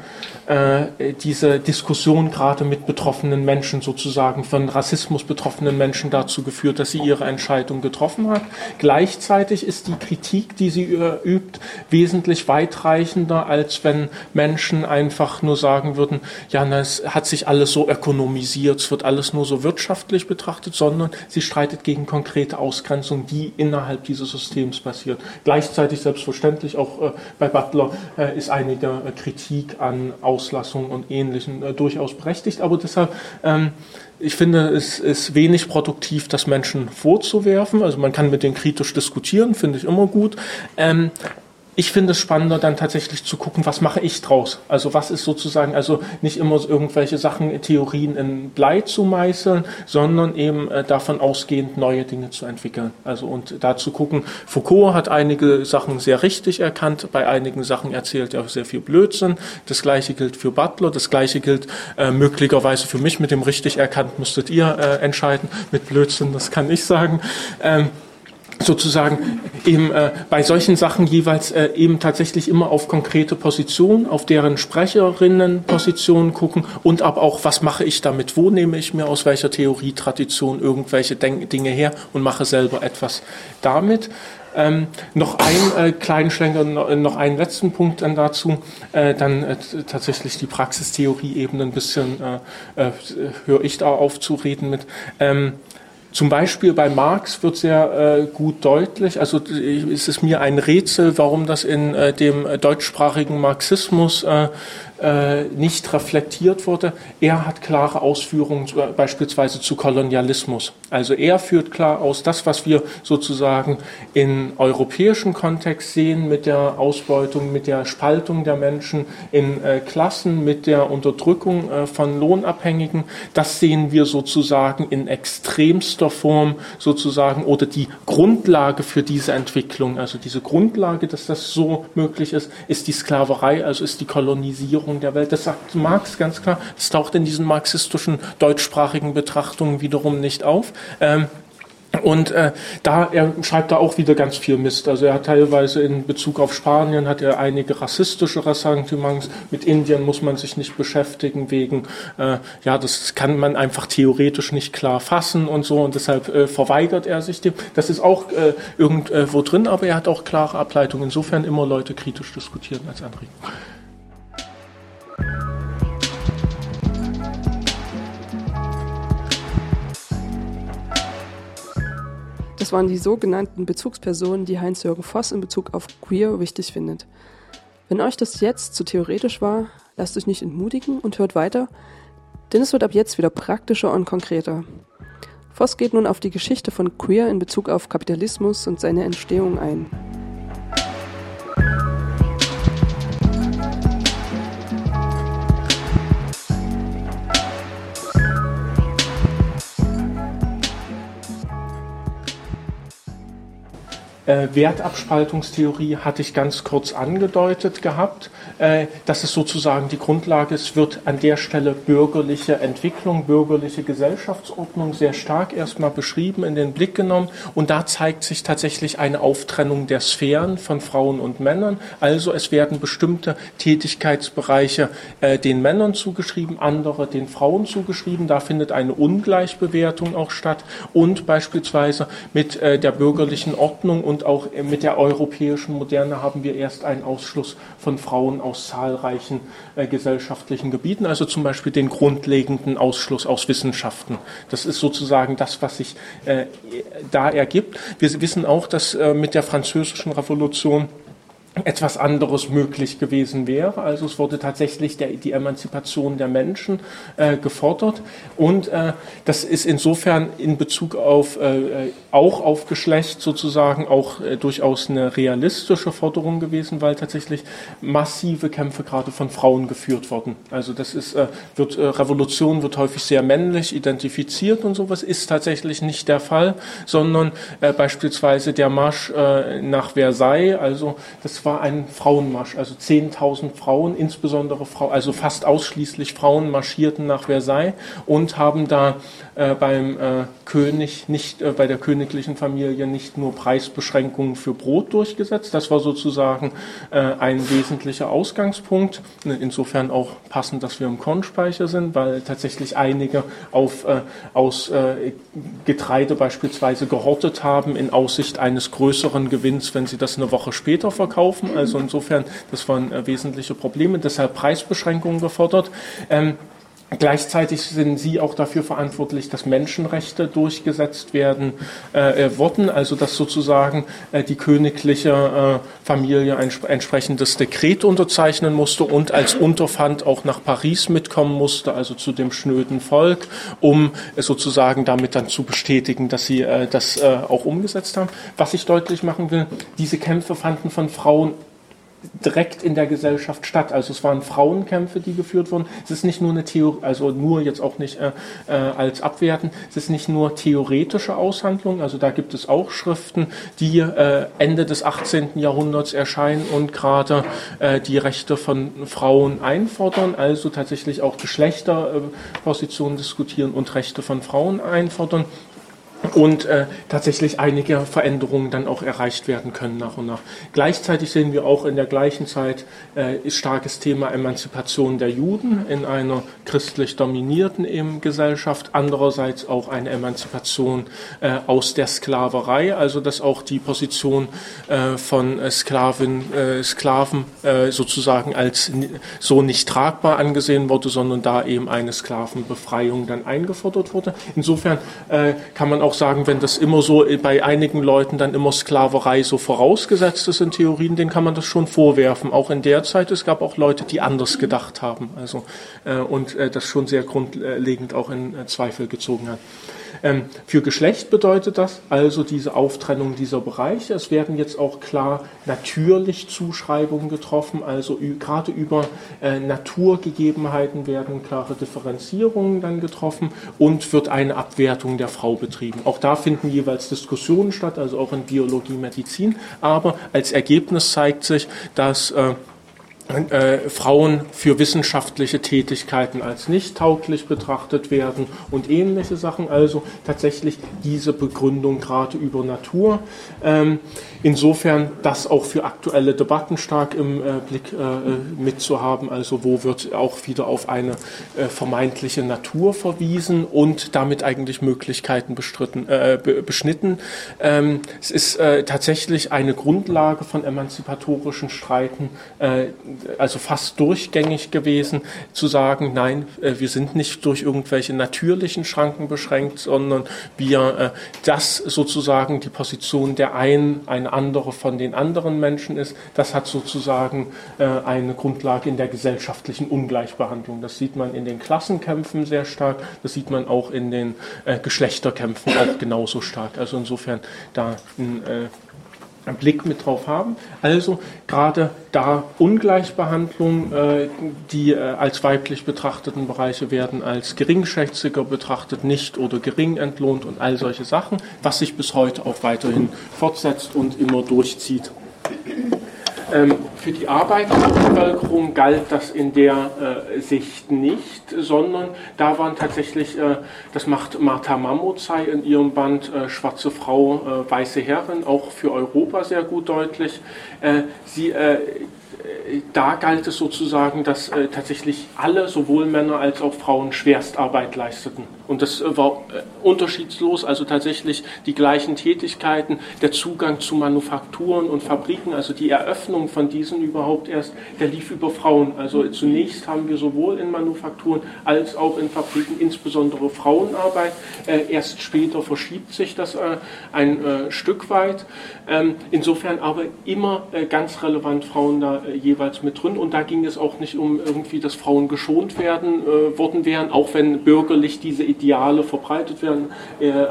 äh, diese Diskussion gerade mit betroffenen Menschen sozusagen, von Rassismus betroffenen Menschen dazu geführt, dass sie ihre Entscheidung getroffen hat. Gleichzeitig ist die Kritik, die sie übt, wesentlich weitreichender, als wenn Menschen einfach nur sagen würden, ja, na, es hat sich alles so ökonomisiert, es wird alles nur so wirtschaftlich betrachtet, sondern sie streitet gegen konkrete Ausgrenzung, die innerhalb dieses Systems passiert. Gleichzeitig selbstverständlich auch äh, bei Butler äh, ist einige äh, Kritik an Auslassungen und Ähnlichem äh, durchaus berechtigt. Aber deshalb, ähm, ich finde, es ist wenig produktiv, das Menschen vorzuwerfen. Also man kann mit denen kritisch diskutieren, finde ich immer gut. Ähm, ich finde es spannender, dann tatsächlich zu gucken, was mache ich draus? Also was ist sozusagen, also nicht immer irgendwelche Sachen, Theorien in Blei zu meißeln, sondern eben äh, davon ausgehend neue Dinge zu entwickeln. Also und da zu gucken, Foucault hat einige Sachen sehr richtig erkannt, bei einigen Sachen erzählt er sehr viel Blödsinn. Das gleiche gilt für Butler, das gleiche gilt äh, möglicherweise für mich. Mit dem richtig erkannt müsstet ihr äh, entscheiden. Mit Blödsinn, das kann ich sagen. Ähm, sozusagen eben äh, bei solchen Sachen jeweils äh, eben tatsächlich immer auf konkrete Positionen, auf deren Sprecherinnen Positionen gucken und aber auch, was mache ich damit, wo nehme ich mir aus welcher Theorietradition irgendwelche Denk Dinge her und mache selber etwas damit. Ähm, noch einen äh, kleinen Schlenker, noch einen letzten Punkt dann dazu, äh, dann äh, tatsächlich die Praxistheorie eben ein bisschen äh, äh, höre ich da auf zu reden mit. Ähm, zum Beispiel bei Marx wird sehr äh, gut deutlich, also ist es mir ein Rätsel, warum das in äh, dem deutschsprachigen Marxismus äh, äh, nicht reflektiert wurde. Er hat klare Ausführungen beispielsweise zu Kolonialismus. Also er führt klar aus, das, was wir sozusagen in europäischen Kontext sehen mit der Ausbeutung, mit der Spaltung der Menschen in äh, Klassen, mit der Unterdrückung äh, von Lohnabhängigen, das sehen wir sozusagen in extremster Form sozusagen oder die Grundlage für diese Entwicklung, also diese Grundlage, dass das so möglich ist, ist die Sklaverei, also ist die Kolonisierung Ordnung der Welt. Das sagt Marx ganz klar. Das taucht in diesen marxistischen deutschsprachigen Betrachtungen wiederum nicht auf. Ähm, und äh, da er schreibt da auch wieder ganz viel Mist. Also er hat teilweise in Bezug auf Spanien hat er einige rassistische Ressentiments. Mit Indien muss man sich nicht beschäftigen wegen äh, ja das kann man einfach theoretisch nicht klar fassen und so und deshalb äh, verweigert er sich dem. Das ist auch äh, irgendwo drin, aber er hat auch klare Ableitungen. Insofern immer Leute kritisch diskutieren als Anregung. Das waren die sogenannten Bezugspersonen, die Heinz-Jürgen Voss in Bezug auf queer wichtig findet. Wenn euch das jetzt zu theoretisch war, lasst euch nicht entmutigen und hört weiter, denn es wird ab jetzt wieder praktischer und konkreter. Voss geht nun auf die Geschichte von queer in Bezug auf Kapitalismus und seine Entstehung ein. Äh, Wertabspaltungstheorie hatte ich ganz kurz angedeutet gehabt. Äh, das ist sozusagen die Grundlage. Es wird an der Stelle bürgerliche Entwicklung, bürgerliche Gesellschaftsordnung sehr stark erstmal beschrieben, in den Blick genommen. Und da zeigt sich tatsächlich eine Auftrennung der Sphären von Frauen und Männern. Also es werden bestimmte Tätigkeitsbereiche äh, den Männern zugeschrieben, andere den Frauen zugeschrieben. Da findet eine Ungleichbewertung auch statt. Und beispielsweise mit äh, der bürgerlichen Ordnung und auch mit der europäischen Moderne haben wir erst einen Ausschluss von Frauen aus zahlreichen äh, gesellschaftlichen Gebieten, also zum Beispiel den grundlegenden Ausschluss aus Wissenschaften. Das ist sozusagen das, was sich äh, da ergibt. Wir wissen auch, dass äh, mit der französischen Revolution etwas anderes möglich gewesen wäre. Also es wurde tatsächlich der, die Emanzipation der Menschen äh, gefordert und äh, das ist insofern in Bezug auf äh, auch auf Geschlecht sozusagen auch äh, durchaus eine realistische Forderung gewesen, weil tatsächlich massive Kämpfe gerade von Frauen geführt wurden. Also das ist äh, wird äh, Revolution wird häufig sehr männlich identifiziert und sowas ist tatsächlich nicht der Fall, sondern beispielsweise der Marsch nach Versailles, also das war ein Frauenmarsch, also 10.000 Frauen, insbesondere Frauen, also fast ausschließlich Frauen marschierten nach Versailles und haben da äh, beim äh, König nicht, äh, bei der königlichen Familie nicht nur Preisbeschränkungen für Brot durchgesetzt. Das war sozusagen äh, ein wesentlicher Ausgangspunkt. Insofern auch passend, dass wir im Kornspeicher sind, weil tatsächlich einige auf, äh, aus äh, Getreide beispielsweise gehortet haben in Aussicht eines größeren Gewinns, wenn sie das eine Woche später verkaufen. Also insofern, das waren wesentliche Probleme. Deshalb Preisbeschränkungen gefordert. Ähm, Gleichzeitig sind Sie auch dafür verantwortlich, dass Menschenrechte durchgesetzt werden äh, äh, wurden, also dass sozusagen äh, die königliche äh, Familie ein entsprechendes Dekret unterzeichnen musste und als Unterpfand auch nach Paris mitkommen musste, also zu dem schnöden Volk, um äh, sozusagen damit dann zu bestätigen, dass sie äh, das äh, auch umgesetzt haben. Was ich deutlich machen will, diese Kämpfe fanden von Frauen direkt in der Gesellschaft statt. Also es waren Frauenkämpfe, die geführt wurden. Es ist nicht nur eine Theorie, also nur jetzt auch nicht äh, äh, als Abwerten, es ist nicht nur theoretische Aushandlung, also da gibt es auch Schriften, die äh, Ende des 18. Jahrhunderts erscheinen und gerade äh, die Rechte von Frauen einfordern, also tatsächlich auch Geschlechterpositionen diskutieren und Rechte von Frauen einfordern und äh, tatsächlich einige Veränderungen dann auch erreicht werden können nach und nach. Gleichzeitig sehen wir auch in der gleichen Zeit äh, starkes Thema Emanzipation der Juden in einer christlich dominierten eben Gesellschaft, andererseits auch eine Emanzipation äh, aus der Sklaverei, also dass auch die Position äh, von Sklavin, äh, Sklaven äh, sozusagen als so nicht tragbar angesehen wurde, sondern da eben eine Sklavenbefreiung dann eingefordert wurde. Insofern äh, kann man auch auch sagen, wenn das immer so bei einigen Leuten dann immer Sklaverei so vorausgesetzt ist in Theorien, denen kann man das schon vorwerfen. Auch in der Zeit, es gab auch Leute, die anders gedacht haben. Also, äh, und äh, das schon sehr grundlegend auch in äh, Zweifel gezogen hat. Ähm, für Geschlecht bedeutet das also diese Auftrennung dieser Bereiche. Es werden jetzt auch klar natürlich Zuschreibungen getroffen, also gerade über äh, Naturgegebenheiten werden klare Differenzierungen dann getroffen und wird eine Abwertung der Frau betrieben. Auch da finden jeweils Diskussionen statt, also auch in Biologie, Medizin, aber als Ergebnis zeigt sich, dass äh, Frauen für wissenschaftliche Tätigkeiten als nicht tauglich betrachtet werden und ähnliche Sachen. Also tatsächlich diese Begründung gerade über Natur. Ähm, insofern das auch für aktuelle Debatten stark im äh, Blick äh, mitzuhaben. Also wo wird auch wieder auf eine äh, vermeintliche Natur verwiesen und damit eigentlich Möglichkeiten bestritten, äh, beschnitten. Ähm, es ist äh, tatsächlich eine Grundlage von emanzipatorischen Streiten also fast durchgängig gewesen, zu sagen, nein, äh, wir sind nicht durch irgendwelche natürlichen Schranken beschränkt, sondern wir, äh, das sozusagen die Position der einen eine andere von den anderen Menschen ist, das hat sozusagen äh, eine Grundlage in der gesellschaftlichen Ungleichbehandlung. Das sieht man in den Klassenkämpfen sehr stark, das sieht man auch in den Geschlechterkämpfen auch genauso stark. Also insofern da ein einen Blick mit drauf haben. Also gerade da Ungleichbehandlung, äh, die äh, als weiblich betrachteten Bereiche werden als geringschätziger betrachtet, nicht oder gering entlohnt und all solche Sachen, was sich bis heute auch weiterhin fortsetzt und immer durchzieht. Ähm, für die Arbeiterbevölkerung galt das in der äh, Sicht nicht, sondern da waren tatsächlich, äh, das macht Martha Mammutzai in ihrem Band äh, Schwarze Frau, äh, Weiße Herren, auch für Europa sehr gut deutlich. Äh, sie äh, da galt es sozusagen, dass tatsächlich alle, sowohl Männer als auch Frauen, Schwerstarbeit leisteten Und das war unterschiedslos, also tatsächlich die gleichen Tätigkeiten, der Zugang zu Manufakturen und Fabriken, also die Eröffnung von diesen überhaupt erst, der lief über Frauen. Also zunächst haben wir sowohl in Manufakturen als auch in Fabriken insbesondere Frauenarbeit. Erst später verschiebt sich das ein Stück weit. Ähm, insofern aber immer ganz relevant Frauen da jeweils mit drin. Und da ging es auch nicht um irgendwie, dass Frauen geschont werden worden wären, auch wenn bürgerlich diese Ideale verbreitet werden,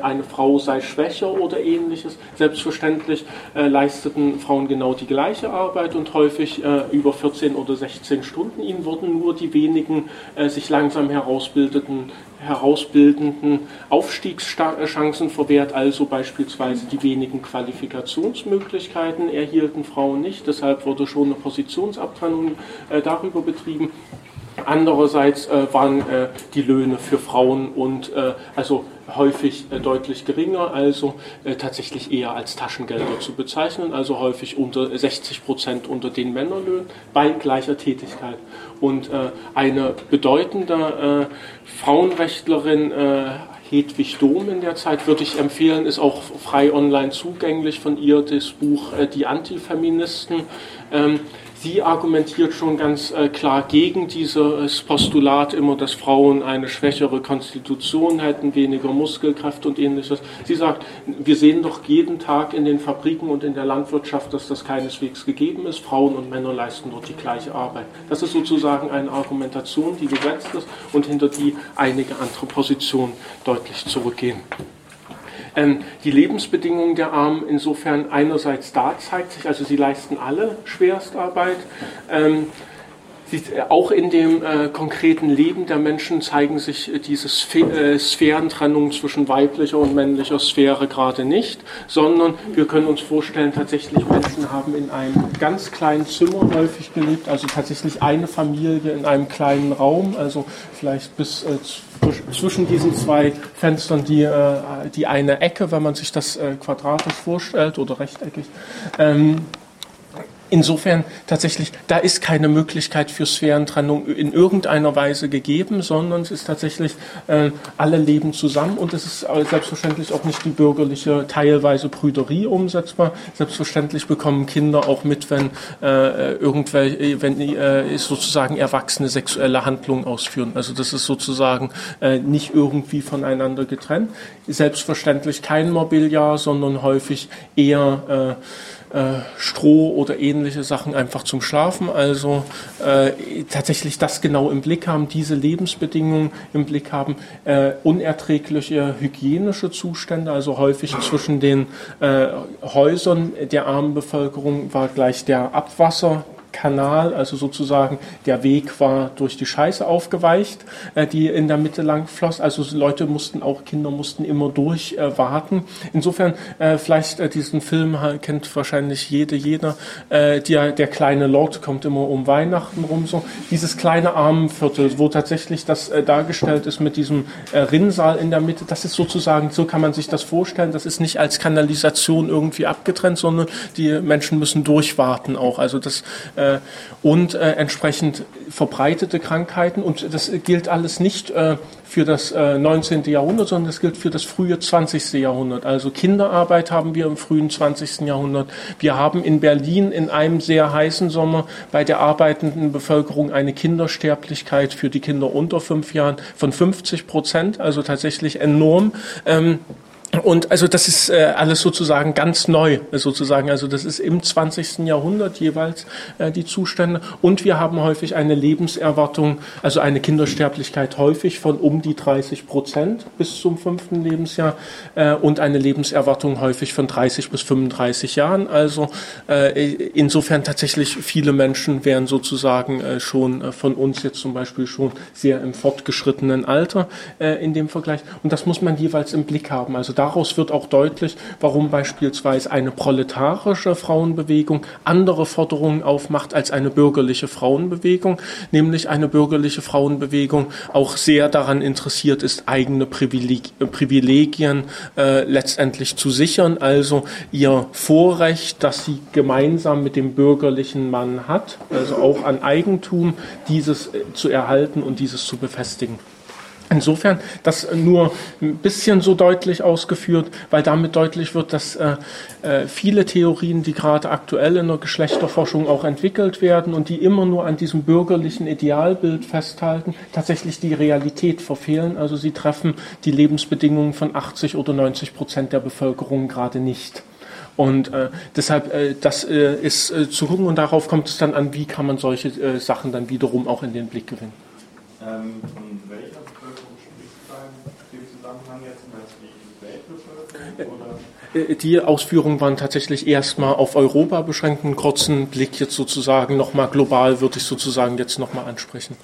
eine Frau sei schwächer oder ähnliches. Selbstverständlich äh, leisteten Frauen genau die gleiche Arbeit und häufig äh, über 14 oder 16 Stunden. Ihnen wurden nur die wenigen äh, sich langsam herausbildeten herausbildenden Aufstiegschancen verwehrt, also beispielsweise die wenigen Qualifikationsmöglichkeiten erhielten Frauen nicht. Deshalb wurde schon eine Positionsabtrennung äh, darüber betrieben. Andererseits äh, waren äh, die Löhne für Frauen und äh, also häufig deutlich geringer, also tatsächlich eher als Taschengelder zu bezeichnen, also häufig unter 60 Prozent unter den Männerlöhnen bei gleicher Tätigkeit. Und eine bedeutende Frauenrechtlerin Hedwig Dom in der Zeit würde ich empfehlen, ist auch frei online zugänglich von ihr, das Buch Die Antifeministen. Sie argumentiert schon ganz äh, klar gegen dieses Postulat immer, dass Frauen eine schwächere Konstitution hätten, weniger Muskelkraft und ähnliches. Sie sagt, wir sehen doch jeden Tag in den Fabriken und in der Landwirtschaft, dass das keineswegs gegeben ist. Frauen und Männer leisten dort die gleiche Arbeit. Das ist sozusagen eine Argumentation, die gesetzt ist und hinter die einige andere Positionen deutlich zurückgehen. Ähm, die Lebensbedingungen der Armen insofern einerseits da zeigt sich, also sie leisten alle Schwerstarbeit. Äh, auch in dem äh, konkreten Leben der Menschen zeigen sich äh, diese Sph äh, Sphärentrennungen zwischen weiblicher und männlicher Sphäre gerade nicht, sondern wir können uns vorstellen, tatsächlich Menschen haben in einem ganz kleinen Zimmer häufig gelebt, also tatsächlich eine Familie in einem kleinen Raum, also vielleicht bis äh, zwischen diesen zwei Fenstern die, äh, die eine Ecke, wenn man sich das quadratisch vorstellt oder rechteckig. Ähm, Insofern tatsächlich, da ist keine Möglichkeit für Sphärentrennung in irgendeiner Weise gegeben, sondern es ist tatsächlich, äh, alle leben zusammen und es ist selbstverständlich auch nicht die bürgerliche teilweise Brüderie umsetzbar. Selbstverständlich bekommen Kinder auch mit, wenn äh, irgendwelche, wenn äh, sozusagen Erwachsene sexuelle Handlungen ausführen. Also das ist sozusagen äh, nicht irgendwie voneinander getrennt. Selbstverständlich kein Mobiliar, sondern häufig eher äh, äh, Stroh oder ähnliche Sachen einfach zum Schlafen. Also äh, tatsächlich das genau im Blick haben, diese Lebensbedingungen im Blick haben, äh, unerträgliche hygienische Zustände, also häufig zwischen den äh, Häusern der armen Bevölkerung war gleich der Abwasser Kanal, also sozusagen der Weg war durch die Scheiße aufgeweicht, äh, die in der Mitte lang floss. Also Leute mussten auch, Kinder mussten immer durchwarten. Äh, Insofern, äh, vielleicht diesen Film kennt wahrscheinlich jede, jeder. Der, der kleine Lord kommt immer um Weihnachten rum. So Dieses kleine Armenviertel, wo tatsächlich das dargestellt ist mit diesem Rinnsal in der Mitte, das ist sozusagen, so kann man sich das vorstellen, das ist nicht als Kanalisation irgendwie abgetrennt, sondern die Menschen müssen durchwarten auch. Also das äh, und äh, entsprechend verbreitete Krankheiten. Und das gilt alles nicht äh, für das 19. Jahrhundert, sondern das gilt für das frühe 20. Jahrhundert. Also Kinderarbeit haben wir im frühen 20. Jahrhundert. Wir haben in Berlin in einem sehr heißen Sommer bei der arbeitenden Bevölkerung eine Kindersterblichkeit für die Kinder unter fünf Jahren von 50 Prozent, also tatsächlich enorm. Ähm, und also das ist äh, alles sozusagen ganz neu, sozusagen. Also das ist im 20. Jahrhundert jeweils äh, die Zustände. Und wir haben häufig eine Lebenserwartung, also eine Kindersterblichkeit häufig von um die 30 Prozent bis zum fünften Lebensjahr äh, und eine Lebenserwartung häufig von 30 bis 35 Jahren. Also äh, insofern tatsächlich viele Menschen wären sozusagen äh, schon äh, von uns jetzt zum Beispiel schon sehr im fortgeschrittenen Alter in dem Vergleich. Und das muss man jeweils im Blick haben. Also daraus wird auch deutlich, warum beispielsweise eine proletarische Frauenbewegung andere Forderungen aufmacht als eine bürgerliche Frauenbewegung, nämlich eine bürgerliche Frauenbewegung auch sehr daran interessiert ist, eigene Privilegien äh, letztendlich zu sichern, also ihr Vorrecht, das sie gemeinsam mit dem bürgerlichen Mann hat, also auch an Eigentum, dieses äh, zu erhalten und dieses zu befestigen. Insofern das nur ein bisschen so deutlich ausgeführt, weil damit deutlich wird, dass äh, äh, viele Theorien, die gerade aktuell in der Geschlechterforschung auch entwickelt werden und die immer nur an diesem bürgerlichen Idealbild festhalten, tatsächlich die Realität verfehlen. Also sie treffen die Lebensbedingungen von 80 oder 90 Prozent der Bevölkerung gerade nicht. Und äh, deshalb, äh, das äh, ist äh, zu gucken und darauf kommt es dann an, wie kann man solche äh, Sachen dann wiederum auch in den Blick gewinnen. Ähm, von welcher Bevölkerung spricht in dem Zusammenhang jetzt? Meinst die Weltbevölkerung? Oder? Äh, die Ausführungen waren tatsächlich erstmal auf Europa beschränkt. Einen kurzen Blick jetzt sozusagen nochmal global würde ich sozusagen jetzt nochmal ansprechen.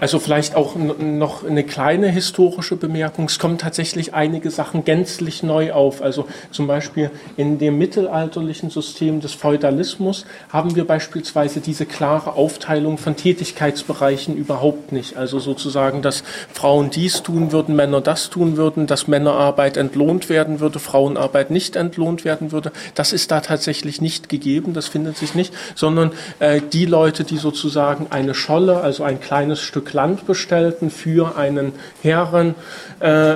Also vielleicht auch noch eine kleine historische Bemerkung. Es kommen tatsächlich einige Sachen gänzlich neu auf. Also zum Beispiel in dem mittelalterlichen System des Feudalismus haben wir beispielsweise diese klare Aufteilung von Tätigkeitsbereichen überhaupt nicht. Also sozusagen, dass Frauen dies tun würden, Männer das tun würden, dass Männerarbeit entlohnt werden würde, Frauenarbeit nicht entlohnt werden würde. Das ist da tatsächlich nicht gegeben, das findet sich nicht, sondern äh, die Leute, die sozusagen eine Scholle, also ein kleines Stück Land bestellten für einen Herren, äh,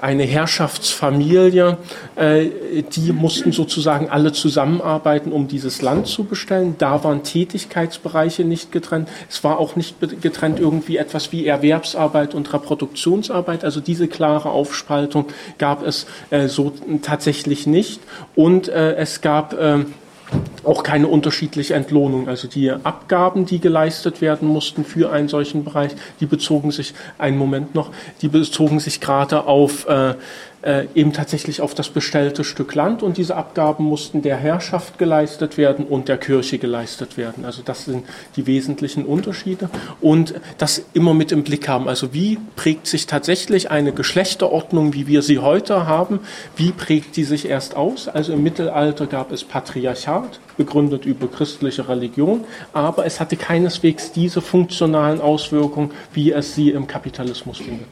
eine Herrschaftsfamilie. Äh, die mussten sozusagen alle zusammenarbeiten, um dieses Land zu bestellen. Da waren Tätigkeitsbereiche nicht getrennt. Es war auch nicht getrennt irgendwie etwas wie Erwerbsarbeit und Reproduktionsarbeit. Also diese klare Aufspaltung gab es äh, so tatsächlich nicht. Und äh, es gab äh, auch keine unterschiedliche Entlohnung. Also die Abgaben, die geleistet werden mussten für einen solchen Bereich, die bezogen sich, einen Moment noch, die bezogen sich gerade auf äh, äh, eben tatsächlich auf das bestellte Stück Land und diese Abgaben mussten der Herrschaft geleistet werden und der Kirche geleistet werden. Also das sind die wesentlichen Unterschiede und das immer mit im Blick haben. Also wie prägt sich tatsächlich eine Geschlechterordnung, wie wir sie heute haben, wie prägt die sich erst aus? Also im Mittelalter gab es Patriarchat, begründet über christliche Religion, aber es hatte keineswegs diese funktionalen Auswirkungen, wie es sie im Kapitalismus findet.